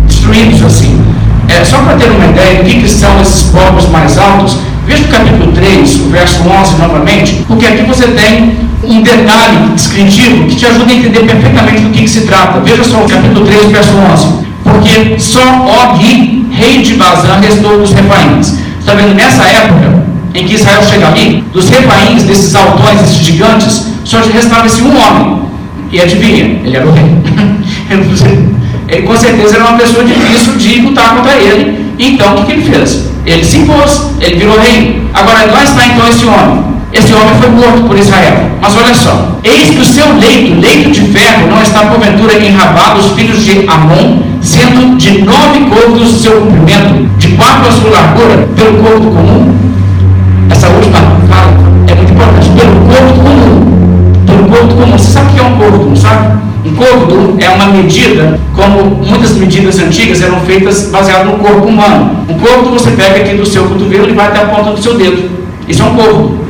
destruídos assim. É, só para ter uma ideia do que, que são esses povos mais altos, veja o capítulo 3, o verso 11 novamente, porque aqui você tem um detalhe descritivo que te ajuda a entender perfeitamente do que, que se trata. Veja só o capítulo 3, verso 11. Porque só Og, rei de Bazã, restou dos refaíns. Está vendo? Nessa época, em que Israel chega ali, dos repaíns, desses altões, desses gigantes, só restava esse um homem. E adivinha, ele era o rei. (laughs) ele com certeza era uma pessoa difícil de lutar contra ele. Então o que, que ele fez? Ele se impôs, ele virou rei. Agora lá está então esse homem. Esse homem foi morto por Israel. Mas olha só: eis que o seu leito, leito de ferro, não está porventura enrabado os filhos de Amon, sendo de nove côvados o seu comprimento, de quatro a sua largura, pelo côvado comum essa última fala é muito importante, pelo corpo comum. Pelo corpo comum. Você sabe o que é um corpo comum, sabe? Um côvado é uma medida, como muitas medidas antigas eram feitas baseadas no corpo humano. Um côvado você pega aqui do seu cotovelo e vai até a ponta do seu dedo. Isso é um côvado.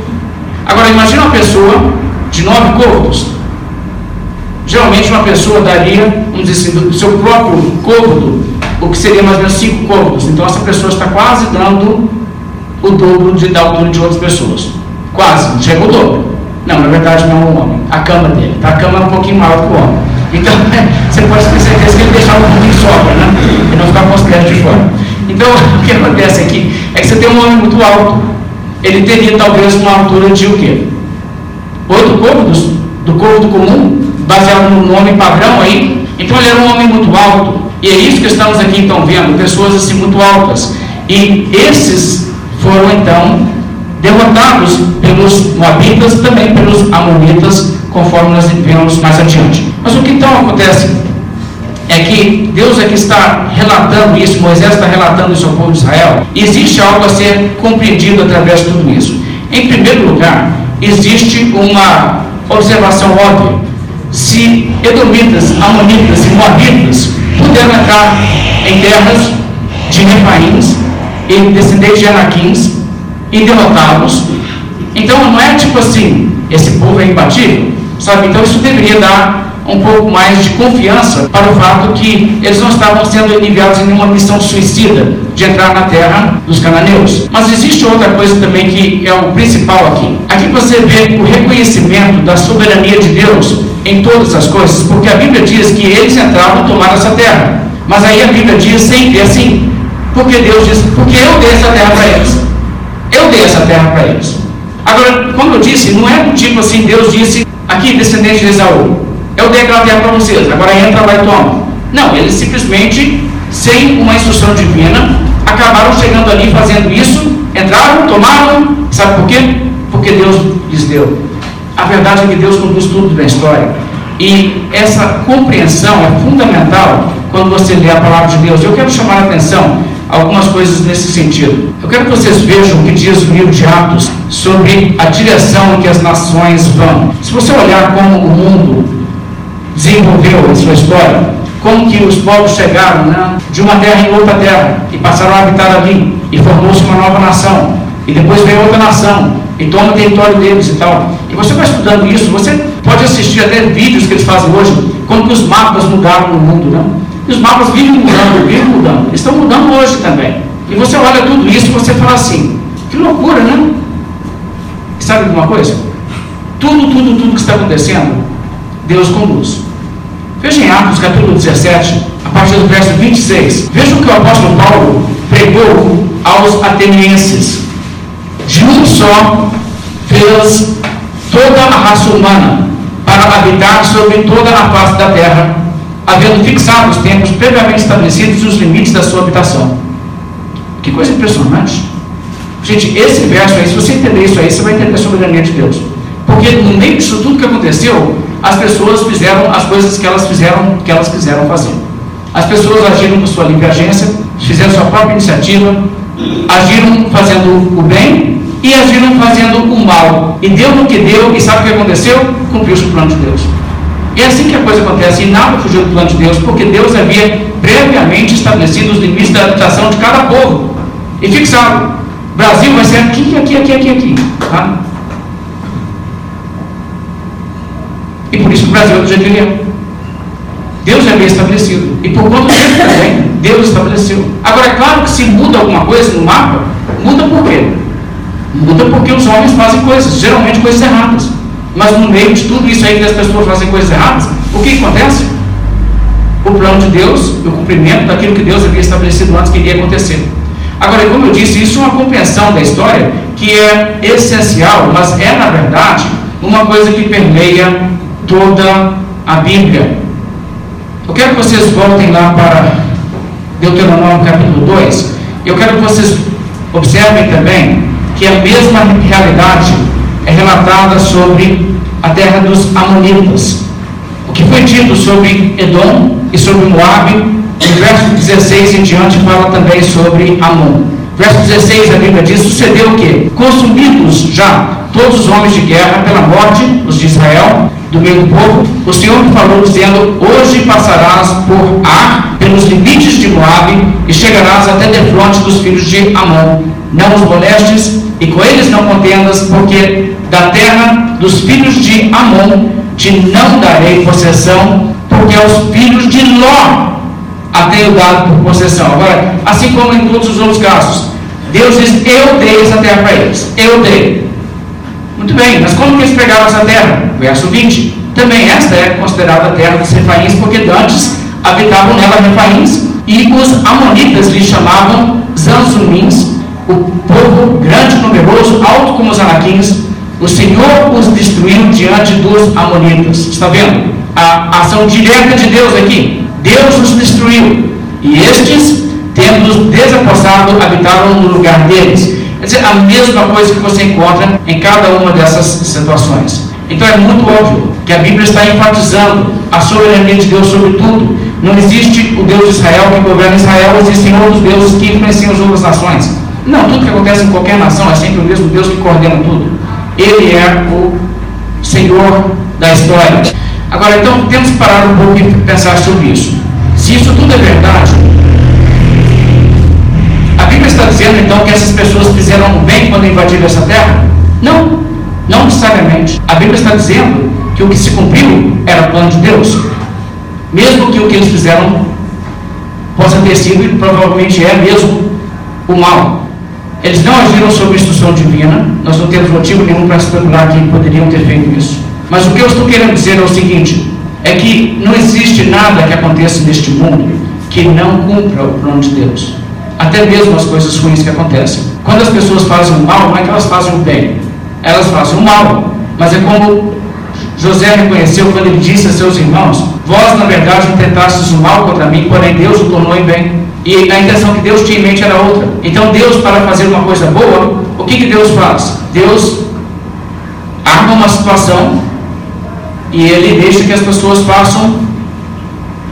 Agora imagine uma pessoa de nove côvados. Geralmente uma pessoa daria, vamos dizer assim, do seu próprio côvado, o que seria mais ou menos cinco côvados. Então essa pessoa está quase dando o dobro de, da altura de outras pessoas. Quase, chega o dobro. Não, na verdade não é o homem, a cama dele. Tá? A cama é um pouquinho maior que o homem. Então, (laughs) você pode ter certeza que ele deixava um pouquinho sobra, né? E não ficar com os pés de fora. Então, (laughs) o que acontece aqui é que você tem um homem muito alto. Ele teria talvez uma altura de o quê? Oito côvados do côvado comum, baseado no nome padrão aí. Então ele era um homem muito alto. E é isso que estamos aqui então vendo, pessoas assim muito altas. E esses foram então derrotados pelos Moabitas, também pelos Amonitas, conforme nós vemos mais adiante. Mas o que então acontece é que Deus aqui está relatando isso, Moisés está relatando isso ao povo de Israel, existe algo a ser compreendido através de tudo isso. Em primeiro lugar, existe uma observação óbvia. Se Edomitas, Amonitas e Moabitas puderam entrar em terras de Refaíns e descendentes de Anaquins e derrotá-los, então não é tipo assim, esse povo é imbatível, sabe? Então isso deveria dar um pouco mais de confiança para o fato que eles não estavam sendo enviados em nenhuma missão suicida de entrar na terra dos cananeus. Mas existe outra coisa também que é o principal aqui. Aqui você vê o reconhecimento da soberania de Deus em todas as coisas, porque a Bíblia diz que eles entraram e tomaram essa terra. Mas aí a Bíblia diz sempre assim, porque Deus diz, porque eu dei essa terra para eles. Eu dei essa terra para eles. Agora, como eu disse, não é do tipo assim, Deus disse, aqui, descendente de Esaú, eu dei aquela para vocês, agora entra lá e toma. Não, eles simplesmente, sem uma instrução divina, acabaram chegando ali fazendo isso, entraram, tomaram, sabe por quê? Porque Deus lhes deu. A verdade é que Deus conduz tudo na história. E essa compreensão é fundamental quando você lê a palavra de Deus. Eu quero chamar a atenção algumas coisas nesse sentido. Eu quero que vocês vejam o que diz o livro de Atos sobre a direção em que as nações vão. Se você olhar como o mundo desenvolveu em sua história, como que os povos chegaram né, de uma terra em outra terra e passaram a habitar ali e formou-se uma nova nação e depois veio outra nação e toma o território deles e tal. E você vai estudando isso, você pode assistir até vídeos que eles fazem hoje, como que os mapas mudaram no mundo, né? E os mapas vivem mudando, vivem mudando. Estão mudando hoje também. E você olha tudo isso e você fala assim, que loucura, né? Sabe de uma coisa? Tudo, tudo, tudo que está acontecendo, Deus conduz. Veja em Atos capítulo 17, a partir do verso 26. Veja o que o apóstolo Paulo pregou aos atenienses. De um só fez toda a raça humana para habitar sobre toda a face da terra, havendo fixado os tempos previamente estabelecidos e os limites da sua habitação. Que coisa impressionante. Gente, esse verso aí, se você entender isso aí, você vai entender a soberania de Deus. Porque no meio disso tudo que aconteceu, as pessoas fizeram as coisas que elas fizeram, que elas quiseram fazer. As pessoas agiram com sua livre agência, fizeram sua própria iniciativa, agiram fazendo o bem e agiram fazendo o mal. E deu no que deu, e sabe o que aconteceu? Cumpriu-se o plano de Deus. E é assim que a coisa acontece, e nada fugiu do plano de Deus, porque Deus havia previamente estabelecido os limites da habitação de cada povo. E fixado. Brasil vai ser aqui, aqui, aqui, aqui, aqui. Tá? E por isso Brasil é do jeito que ele é. Deus é bem estabelecido. E por conta disso também, Deus estabeleceu. Agora, é claro que se muda alguma coisa no mapa, muda por quê? Muda porque os homens fazem coisas, geralmente coisas erradas. Mas no meio de tudo isso aí que as pessoas fazem coisas erradas, o que acontece? O plano de Deus, o cumprimento daquilo que Deus havia estabelecido antes que iria acontecer. Agora, como eu disse, isso é uma compreensão da história que é essencial, mas é, na verdade, uma coisa que permeia toda a Bíblia. Eu quero que vocês voltem lá para Deuteronômio capítulo 2. Eu quero que vocês observem também que a mesma realidade é relatada sobre a terra dos Amonitas. O que foi dito sobre Edom e sobre Moabe, no verso 16 em diante, fala também sobre Amon. Verso 16 a Bíblia diz: Sucedeu o que? Consumidos já todos os homens de guerra pela morte, os de Israel, do do povo, o Senhor me falou dizendo: Hoje passarás por Ar, pelos limites de Moabe, e chegarás até defronte dos filhos de Amon. Não os molestes, e com eles não contendas, porque da terra dos filhos de Amon te não darei possessão, porque aos filhos de Ló a tenho dado por possessão. Agora, assim como em todos os outros casos, Deus diz: Eu dei essa terra para eles. Eu dei. Muito bem, mas como que eles pegaram essa terra? Verso 20. Também esta é considerada a terra dos refaíns, porque antes habitavam nela refaíns, e os amonitas lhe chamavam Zanzumins, o povo grande e numeroso, alto como os anaquins. O Senhor os destruiu diante dos amonitas. Está vendo? A ação direta de Deus aqui. Deus os destruiu. E estes, tendo-os desapossado, habitavam no lugar deles. Quer dizer, a mesma coisa que você encontra em cada uma dessas situações. Então é muito óbvio que a Bíblia está enfatizando a soberania de Deus sobre tudo. Não existe o Deus de Israel que governa Israel, existem outros deuses que influenciam as outras nações. Não, tudo que acontece em qualquer nação é sempre o mesmo Deus que coordena tudo. Ele é o Senhor da história. Agora, então, temos que parar um pouco e pensar sobre isso. Se isso tudo é verdade, Bíblia está dizendo então que essas pessoas fizeram bem quando invadiram essa terra? Não, não necessariamente. A Bíblia está dizendo que o que se cumpriu era o plano de Deus. Mesmo que o que eles fizeram possa ter sido e provavelmente é mesmo o mal. Eles não agiram sob instrução divina, nós não temos motivo nenhum para especular que poderiam ter feito isso. Mas o que eu estou querendo dizer é o seguinte: é que não existe nada que aconteça neste mundo que não cumpra o plano de Deus. Até mesmo as coisas ruins que acontecem. Quando as pessoas fazem o mal, não é que elas fazem o bem, elas fazem o mal. Mas é como José reconheceu quando ele disse a seus irmãos: Vós, na verdade, intentastes o mal contra mim, porém Deus o tornou em bem. E a intenção que Deus tinha em mente era outra. Então, Deus, para fazer uma coisa boa, o que, que Deus faz? Deus arma uma situação e ele deixa que as pessoas façam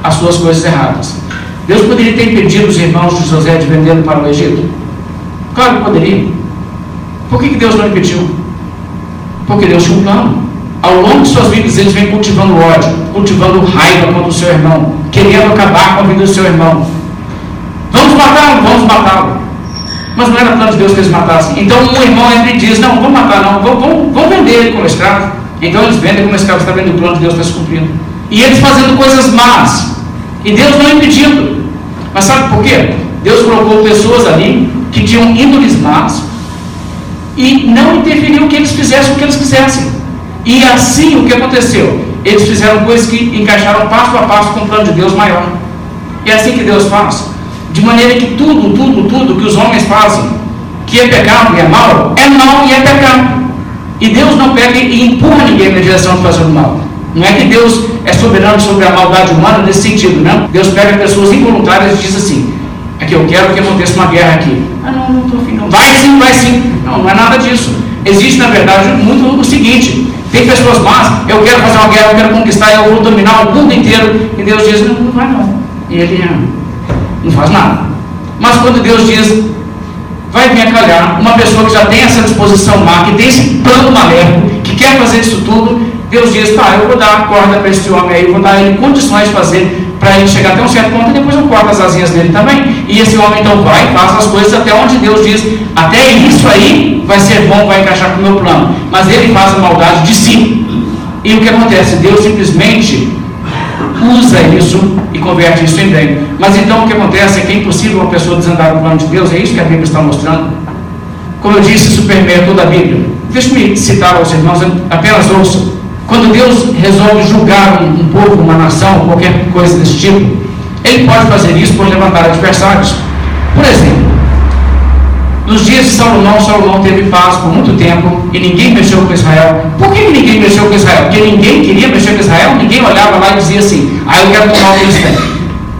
as suas coisas erradas. Deus poderia ter impedido os irmãos de José de vendê-lo para o Egito? Claro que poderia. Por que, que Deus não impediu? Porque Deus tinha um plano. Ao longo de suas vidas, eles vêm cultivando ódio, cultivando raiva contra o seu irmão, querendo acabar com a vida do seu irmão. Vamos matá-lo, vamos matá-lo. Mas não era plano de Deus que eles matassem. Então um irmão entra e diz: Não, vamos matar, não, vamos, vender ele como escravo. Então eles vendem como escravo, está vendo o plano de Deus está se cumprindo. E eles fazendo coisas más. E Deus não impedindo. Mas sabe por quê? Deus colocou pessoas ali que tinham índoles más e não interferiu que eles fizessem o que eles quisessem. E assim o que aconteceu? Eles fizeram coisas que encaixaram passo a passo com o plano de Deus maior. E é assim que Deus faz. De maneira que tudo, tudo, tudo que os homens fazem, que é pecado e é mal, é mal e é pecado. E Deus não pega e empurra ninguém na direção de fazer o mal. Não é que Deus é soberano sobre a maldade humana nesse sentido, não. Deus pega pessoas involuntárias e diz assim: que eu quero que aconteça uma guerra aqui. Ah, não, não estou afim, não. Vai sim, vai sim. Não, não é nada disso. Existe, na verdade, muito o seguinte: tem pessoas más, eu quero fazer uma guerra, eu quero conquistar, eu vou dominar o mundo inteiro. E Deus diz: não, não vai não. E ele não faz nada. Mas quando Deus diz: vai vir a calhar uma pessoa que já tem essa disposição má, que tem esse plano maléfico, que quer fazer isso tudo, Deus diz, tá, eu vou dar corda para esse homem aí, vou dar ele condições de fazer para ele chegar até um certo ponto e depois eu corto as asinhas dele também. E esse homem então vai, faz as coisas até onde Deus diz, até isso aí vai ser bom, vai encaixar com o meu plano. Mas ele faz a maldade de si. E o que acontece? Deus simplesmente usa isso e converte isso em bem. Mas então o que acontece é que é impossível uma pessoa desandar o plano de Deus, é isso que a Bíblia está mostrando. Como eu disse, isso permeia toda a Bíblia. Deixe-me citar aos irmãos, apenas ouçam. Quando Deus resolve julgar um, um povo, uma nação, qualquer coisa desse tipo, Ele pode fazer isso por levantar adversários. Por exemplo, nos dias de Salomão, Salomão teve paz por muito tempo e ninguém mexeu com Israel. Por que ninguém mexeu com Israel? Porque ninguém queria mexer com Israel, ninguém olhava lá e dizia assim, ah, eu quero tomar o que eles têm.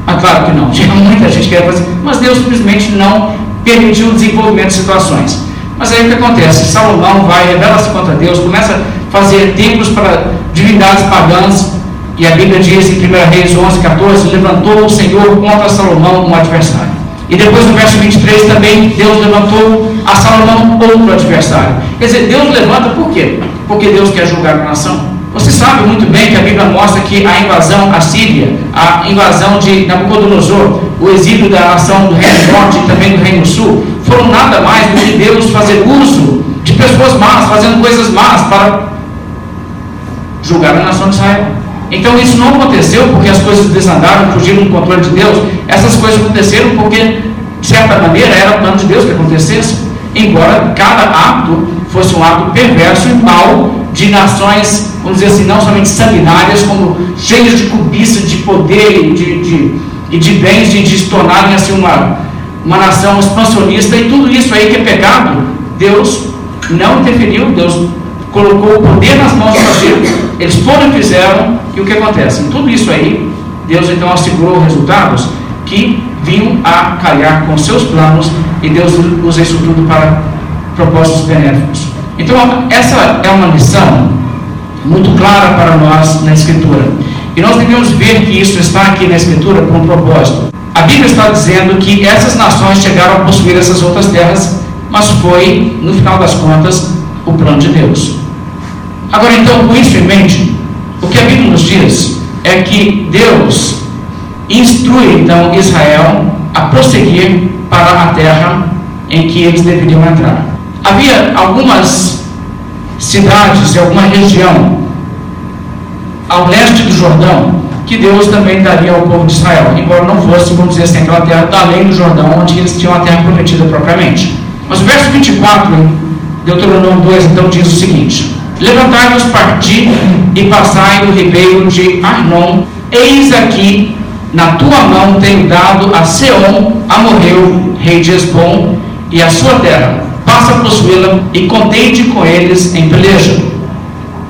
Ah, claro que não, (laughs) tinha muita gente que queria fazer, mas Deus simplesmente não permitiu o desenvolvimento de situações. Mas aí o que acontece? Salomão vai, revela-se contra Deus, começa fazer templos para divindades pagãs, e a Bíblia diz em 1 Reis 11, 14, levantou o Senhor contra Salomão um adversário. E depois no verso 23 também, Deus levantou a Salomão outro adversário. Quer dizer, Deus levanta por quê? Porque Deus quer julgar a nação. Você sabe muito bem que a Bíblia mostra que a invasão assíria, a invasão de Nabucodonosor, o exílio da nação do Reino Norte e também do Reino Sul, foram nada mais do que Deus fazer uso de pessoas más, fazendo coisas más para julgar a nação de Israel. Então isso não aconteceu porque as coisas desandaram, fugiram do controle de Deus. Essas coisas aconteceram porque, de certa maneira, era o plano de Deus que acontecesse. Embora cada ato fosse um ato perverso e mau de nações, vamos dizer assim, não somente sanguinárias, como cheias de cobiça, de poder e de, de, e de bens, de, de se tornarem assim uma, uma nação expansionista e tudo isso aí que é pecado, Deus não interferiu, Deus colocou o poder nas mãos de fazer, eles foram e fizeram, e o que acontece? Em tudo isso aí, Deus então assegurou resultados que vinham a calhar com seus planos, e Deus usa isso tudo para propósitos benéficos. Então, essa é uma lição muito clara para nós na Escritura. E nós devemos ver que isso está aqui na Escritura com um propósito. A Bíblia está dizendo que essas nações chegaram a possuir essas outras terras, mas foi, no final das contas, o plano de Deus. Agora, então, com isso em mente, o que a Bíblia nos diz é que Deus instrui, então, Israel a prosseguir para a terra em que eles deveriam entrar. Havia algumas cidades e alguma região ao leste do Jordão que Deus também daria ao povo de Israel, embora não fosse, vamos dizer assim, aquela terra além do Jordão, onde eles tinham a terra prometida propriamente. Mas o verso 24, Deuteronômio 2, então diz o seguinte: Levantai-vos, parti e passai o ribeiro de Arnon, eis aqui na tua mão tenho dado a Seom, Amorreu, rei de Esbom, e a sua terra. Passa a possuí-la e contente com eles em peleja.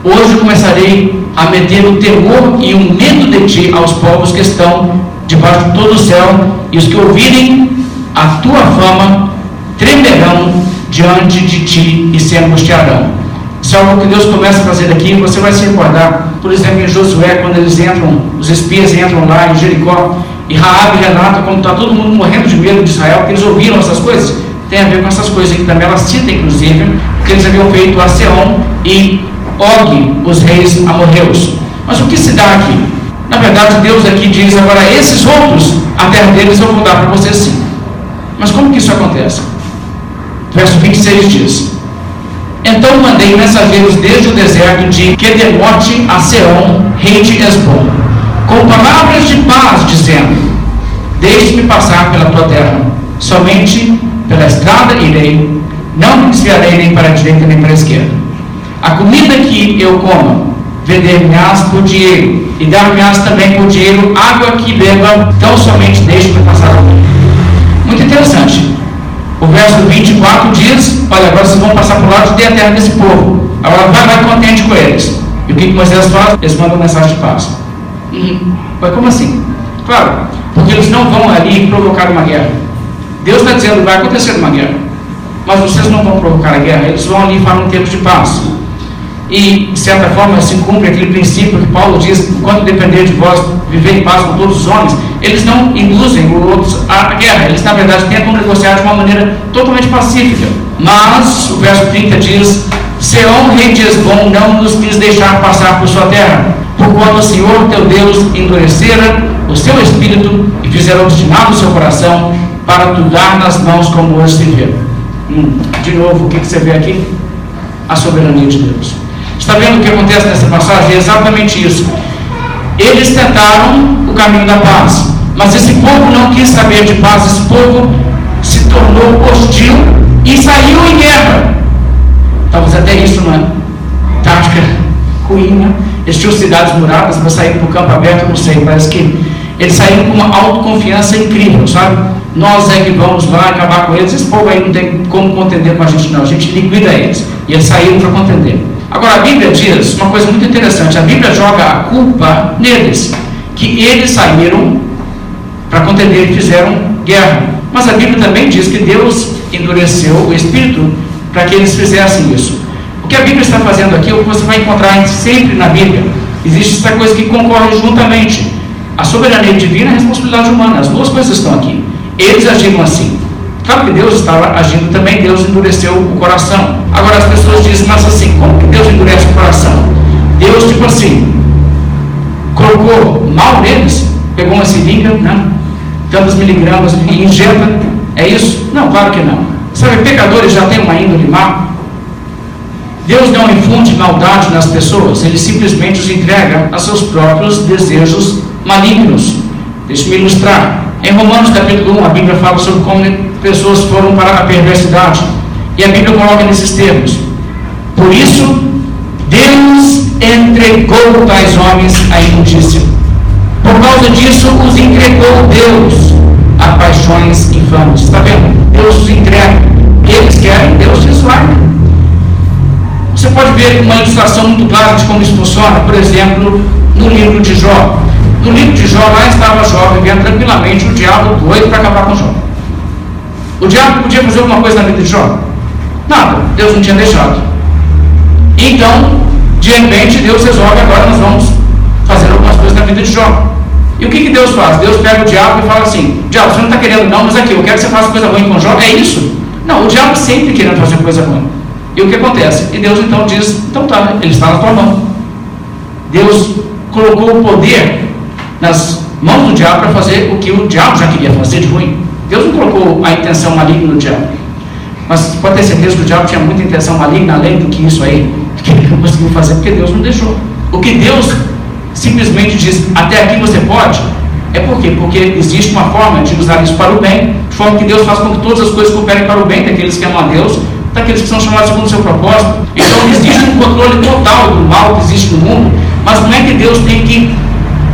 Hoje começarei a meter o temor e o medo de ti aos povos que estão debaixo de todo o céu, e os que ouvirem a tua fama tremerão diante de ti e se angustiarão. Isso é algo que Deus começa a fazer aqui, você vai se recordar, por exemplo, em Josué, quando eles entram, os espias entram lá em Jericó, e Raab relata como está todo mundo morrendo de medo de Israel, porque eles ouviram essas coisas. Tem a ver com essas coisas aqui também, ela cita inclusive, que eles haviam feito a Seom e Og, os reis amorreus. Mas o que se dá aqui? Na verdade, Deus aqui diz agora, esses outros, a terra deles eu vou dar para vocês sim. Mas como que isso acontece? Verso 26 diz: Então mandei mensageiros desde o deserto de Kedemote a Seom, rei de Esbom, com palavras de paz, dizendo: Deixe-me passar pela tua terra, somente pela estrada irei, não me desviarei nem para a direita nem para a esquerda. A comida que eu como, vender-me-ás por dinheiro, e dar-me-ás também por dinheiro água que beba, tão somente deixe-me passar Muito interessante. O verso 24 diz: Olha, agora vocês vão passar por lá de ter a terra desse povo. Agora vai, vai contente com eles. E o que, que Moisés faz? Eles mandam mensagem de paz. Hum, mas como assim? Claro, porque eles não vão ali provocar uma guerra. Deus está dizendo: vai acontecer uma guerra. Mas vocês não vão provocar a guerra, eles vão ali falar um tempo de paz e, de certa forma, se cumpre aquele princípio que Paulo diz: enquanto depender de vós, viver em paz com todos os homens. Eles não induzem os outros à guerra, eles, na verdade, tentam negociar de uma maneira totalmente pacífica. Mas, o verso 30 diz: Seom, rei de Esbom, não nos quis deixar passar por sua terra, porquanto o Senhor teu Deus endurecera o seu espírito e fizera obstinado o seu coração para tu dar nas mãos como hoje se vê. Hum, de novo, o que, que você vê aqui? A soberania de Deus. Está vendo o que acontece nessa passagem? É exatamente isso. Eles tentaram o caminho da paz, mas esse povo não quis saber de paz, esse povo se tornou hostil e saiu em guerra. Talvez até isso uma tática (laughs) ruim, né? Eles tinham cidades muradas, mas saíram para o campo aberto, não sei, parece que eles saíram com uma autoconfiança incrível, sabe? Nós é que vamos lá acabar com eles, esse povo aí não tem como contender com a gente, não, a gente liquida eles. E eles saíram para contender. Agora, a Bíblia diz uma coisa muito interessante: a Bíblia joga a culpa neles, que eles saíram para contender e fizeram guerra. Mas a Bíblia também diz que Deus endureceu o espírito para que eles fizessem isso. O que a Bíblia está fazendo aqui, o que você vai encontrar sempre na Bíblia, existe essa coisa que concorre juntamente. A soberania divina e a responsabilidade humana, as duas coisas estão aqui. Eles agiram assim. Claro que Deus estava agindo também, Deus endureceu o coração. Agora as pessoas dizem, mas assim, como que Deus endurece o coração? Deus, tipo assim, colocou mal neles, pegou uma seringa, né? tantos miligramas e injeta, é isso? Não, claro que não. Sabe, pecadores já têm uma índole má. Deus não infunde maldade nas pessoas, ele simplesmente os entrega a seus próprios desejos malignos. Deixe-me ilustrar. Em Romanos capítulo 1, a Bíblia fala sobre como pessoas foram para a perversidade. E a Bíblia coloca nesses termos. Por isso, Deus entregou tais homens à imundícia. Por causa disso, os entregou Deus a paixões infames. Está vendo? Deus os entrega. Eles querem, Deus diz vai. Você pode ver uma ilustração muito clara de como isso funciona, por exemplo, no livro de Jó. No livro de Jó, lá estava Jó vivendo tranquilamente, o diabo doido para acabar com Jó. O diabo podia fazer alguma coisa na vida de Jó? Nada, Deus não tinha deixado. Então, de repente, Deus resolve agora nós vamos fazer algumas coisas na vida de Jó. E o que, que Deus faz? Deus pega o diabo e fala assim: Diabo, você não está querendo, não, mas aqui, eu quero que você faça coisa ruim com Jó. É isso? Não, o diabo sempre querendo fazer coisa ruim. E o que acontece? E Deus então diz: então tá, ele está na tua mão. Deus colocou o poder nas mãos do diabo para fazer o que o diabo já queria fazer de ruim. Deus não colocou a intenção maligna no diabo. Mas pode ter certeza que o diabo tinha muita intenção maligna além do que isso aí, que ele não (laughs) conseguiu fazer porque Deus não deixou. O que Deus simplesmente diz, até aqui você pode, é por quê? Porque existe uma forma de usar isso para o bem, de forma que Deus faz com que todas as coisas cooperem para o bem daqueles que amam a Deus, daqueles que são chamados segundo o seu propósito. Então existe um controle total do mal que existe no mundo, mas não é que Deus tem que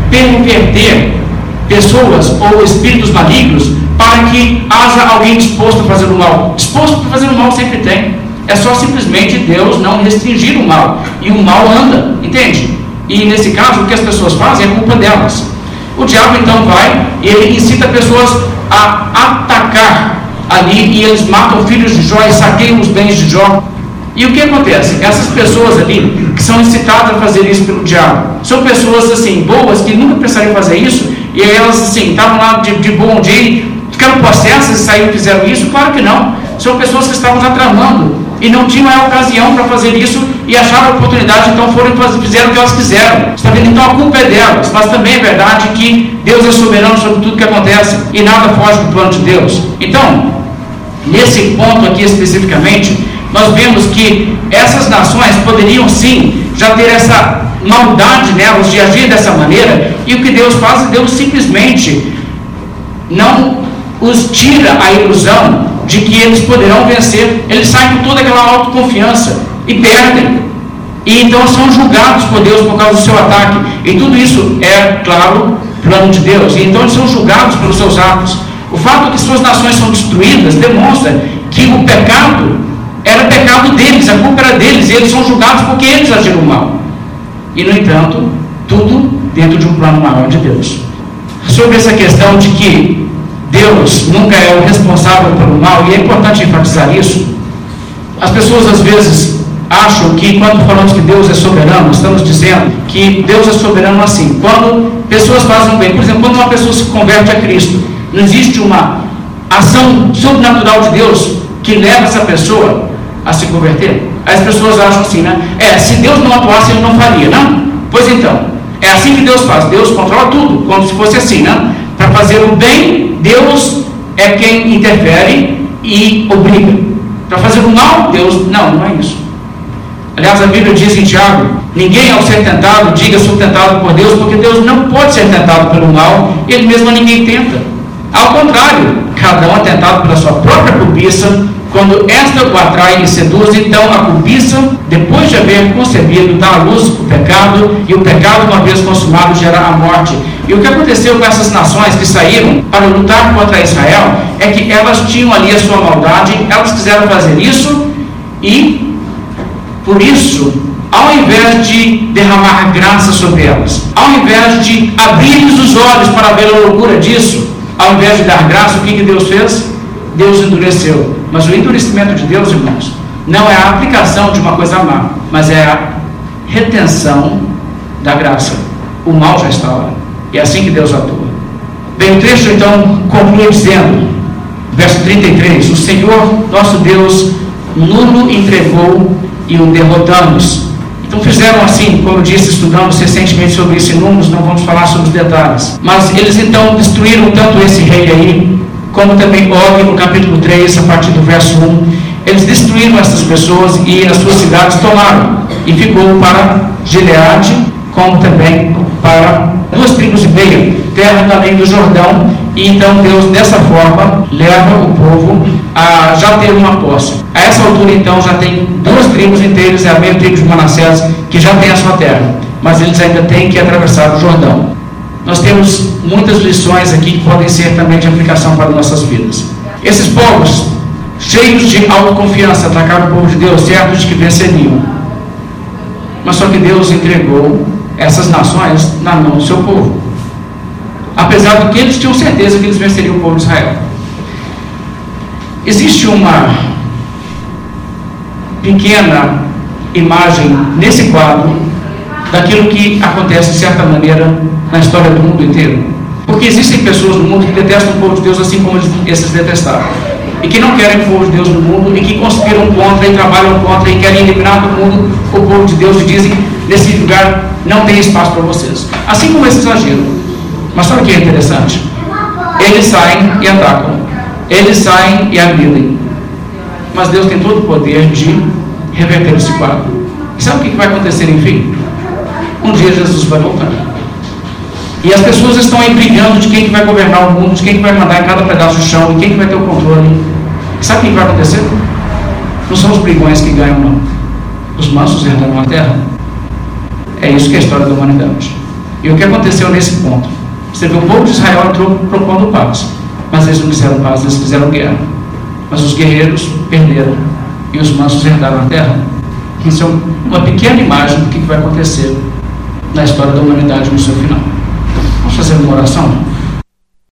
perverter pessoas ou espíritos malignos para que haja alguém disposto a fazer o mal. Disposto a fazer o mal sempre tem. É só simplesmente Deus não restringir o mal. E o mal anda, entende? E nesse caso, o que as pessoas fazem é culpa delas. O diabo então vai e ele incita pessoas a atacar ali e eles matam filhos de Jó e saqueiam os bens de Jó. E o que acontece? Essas pessoas ali que são incitadas a fazer isso pelo diabo são pessoas assim boas que nunca pensariam em fazer isso e elas assim estavam lá de, de bom dia, ficaram possessas e saíram e fizeram isso? Claro que não. São pessoas que estavam tramando e não tinham a ocasião para fazer isso e acharam a oportunidade, então foram e fizeram o que elas quiseram. Está vendo? Então a culpa é delas, mas também é verdade que Deus é soberano sobre tudo que acontece e nada foge do plano de Deus. Então, nesse ponto aqui especificamente, nós vemos que essas nações poderiam sim já ter essa maldade nelas de agir dessa maneira, e o que Deus faz, Deus simplesmente não os tira a ilusão de que eles poderão vencer. Eles saem com toda aquela autoconfiança e perdem. E então são julgados por Deus por causa do seu ataque. E tudo isso é, claro, plano de Deus. E então eles são julgados pelos seus atos. O fato de que suas nações são destruídas demonstra que o pecado era pecado deles, a culpa era deles, e eles são julgados porque eles agiram mal. E, no entanto, tudo dentro de um plano maior de Deus. Sobre essa questão de que Deus nunca é o responsável pelo mal, e é importante enfatizar isso, as pessoas às vezes acham que quando falamos que Deus é soberano, estamos dizendo que Deus é soberano assim. Quando pessoas fazem o bem, por exemplo, quando uma pessoa se converte a Cristo, não existe uma ação sobrenatural de Deus que leva essa pessoa a se converter? As pessoas acham assim, né? É, se Deus não atuasse, ele não faria, não? Pois então, é assim que Deus faz. Deus controla tudo, como se fosse assim, né? Para fazer o bem, Deus é quem interfere e obriga. Para fazer o mal, Deus. Não, não é isso. Aliás, a Bíblia diz em Tiago: ninguém ao ser tentado diga sou tentado por Deus, porque Deus não pode ser tentado pelo mal, ele mesmo a ninguém tenta. Ao contrário, cada um é tentado pela sua própria cobiça, quando esta o atrai e seduz, então a cobiça, depois de haver concebido, dá à luz o pecado, e o pecado, uma vez consumado, gera a morte. E o que aconteceu com essas nações que saíram para lutar contra Israel é que elas tinham ali a sua maldade, elas quiseram fazer isso, e por isso, ao invés de derramar graça sobre elas, ao invés de abrir-lhes os olhos para ver a loucura disso, ao invés de dar graça, o que, que Deus fez? Deus endureceu. Mas o endurecimento de Deus, irmãos, não é a aplicação de uma coisa má, mas é a retenção da graça. O mal já está lá. E é assim que Deus atua. Bem, o texto então conclui dizendo, verso 33, o Senhor nosso Deus nulo entregou e o derrotamos. Então fizeram assim, como disse, estudamos recentemente sobre isso em números, não vamos falar sobre os detalhes. Mas eles então destruíram tanto esse rei aí, como também Og no capítulo 3, a partir do verso 1. Eles destruíram essas pessoas e as suas cidades tomaram. E ficou para Gileade, como também para duas tribos e meia, terra também do Jordão. E então Deus, dessa forma, leva o povo a já ter uma posse. A essa altura, então, já tem duas tribos inteiras, é a meia tribo de Manassés, que já tem a sua terra. Mas eles ainda têm que atravessar o Jordão. Nós temos muitas lições aqui que podem ser também de aplicação para nossas vidas. Esses povos, cheios de autoconfiança, atacaram o povo de Deus, certos de que venceriam. Mas só que Deus entregou essas nações na mão do seu povo. Apesar de que eles tinham certeza que eles venceriam o povo de Israel. Existe uma pequena imagem nesse quadro daquilo que acontece de certa maneira na história do mundo inteiro. Porque existem pessoas no mundo que detestam o povo de Deus assim como esses detestaram. e que não querem o povo de Deus no mundo e que conspiram contra e trabalham contra e querem eliminar do mundo o povo de Deus e dizem nesse lugar não tem espaço para vocês. Assim como esses agiram. Mas sabe o que é interessante? Eles saem e atacam. Eles saem e agridem. Mas Deus tem todo o poder de reverter esse quadro. E sabe o que vai acontecer, enfim? Um dia Jesus vai voltar. E as pessoas estão aí brigando de quem que vai governar o mundo, de quem que vai mandar em cada pedaço do chão, de quem que vai ter o controle. E sabe o que vai acontecer? Não são os brigões que ganham, não. Os mansos herdarão a terra. É isso que é a história da humanidade. E o que aconteceu nesse ponto? Você vê, o povo de Israel entrou propondo paz. Mas eles não fizeram paz, eles fizeram guerra. Mas os guerreiros perderam. E os mansos herdaram a terra. Isso é uma pequena imagem do que vai acontecer na história da humanidade no seu final. Vamos fazer uma oração?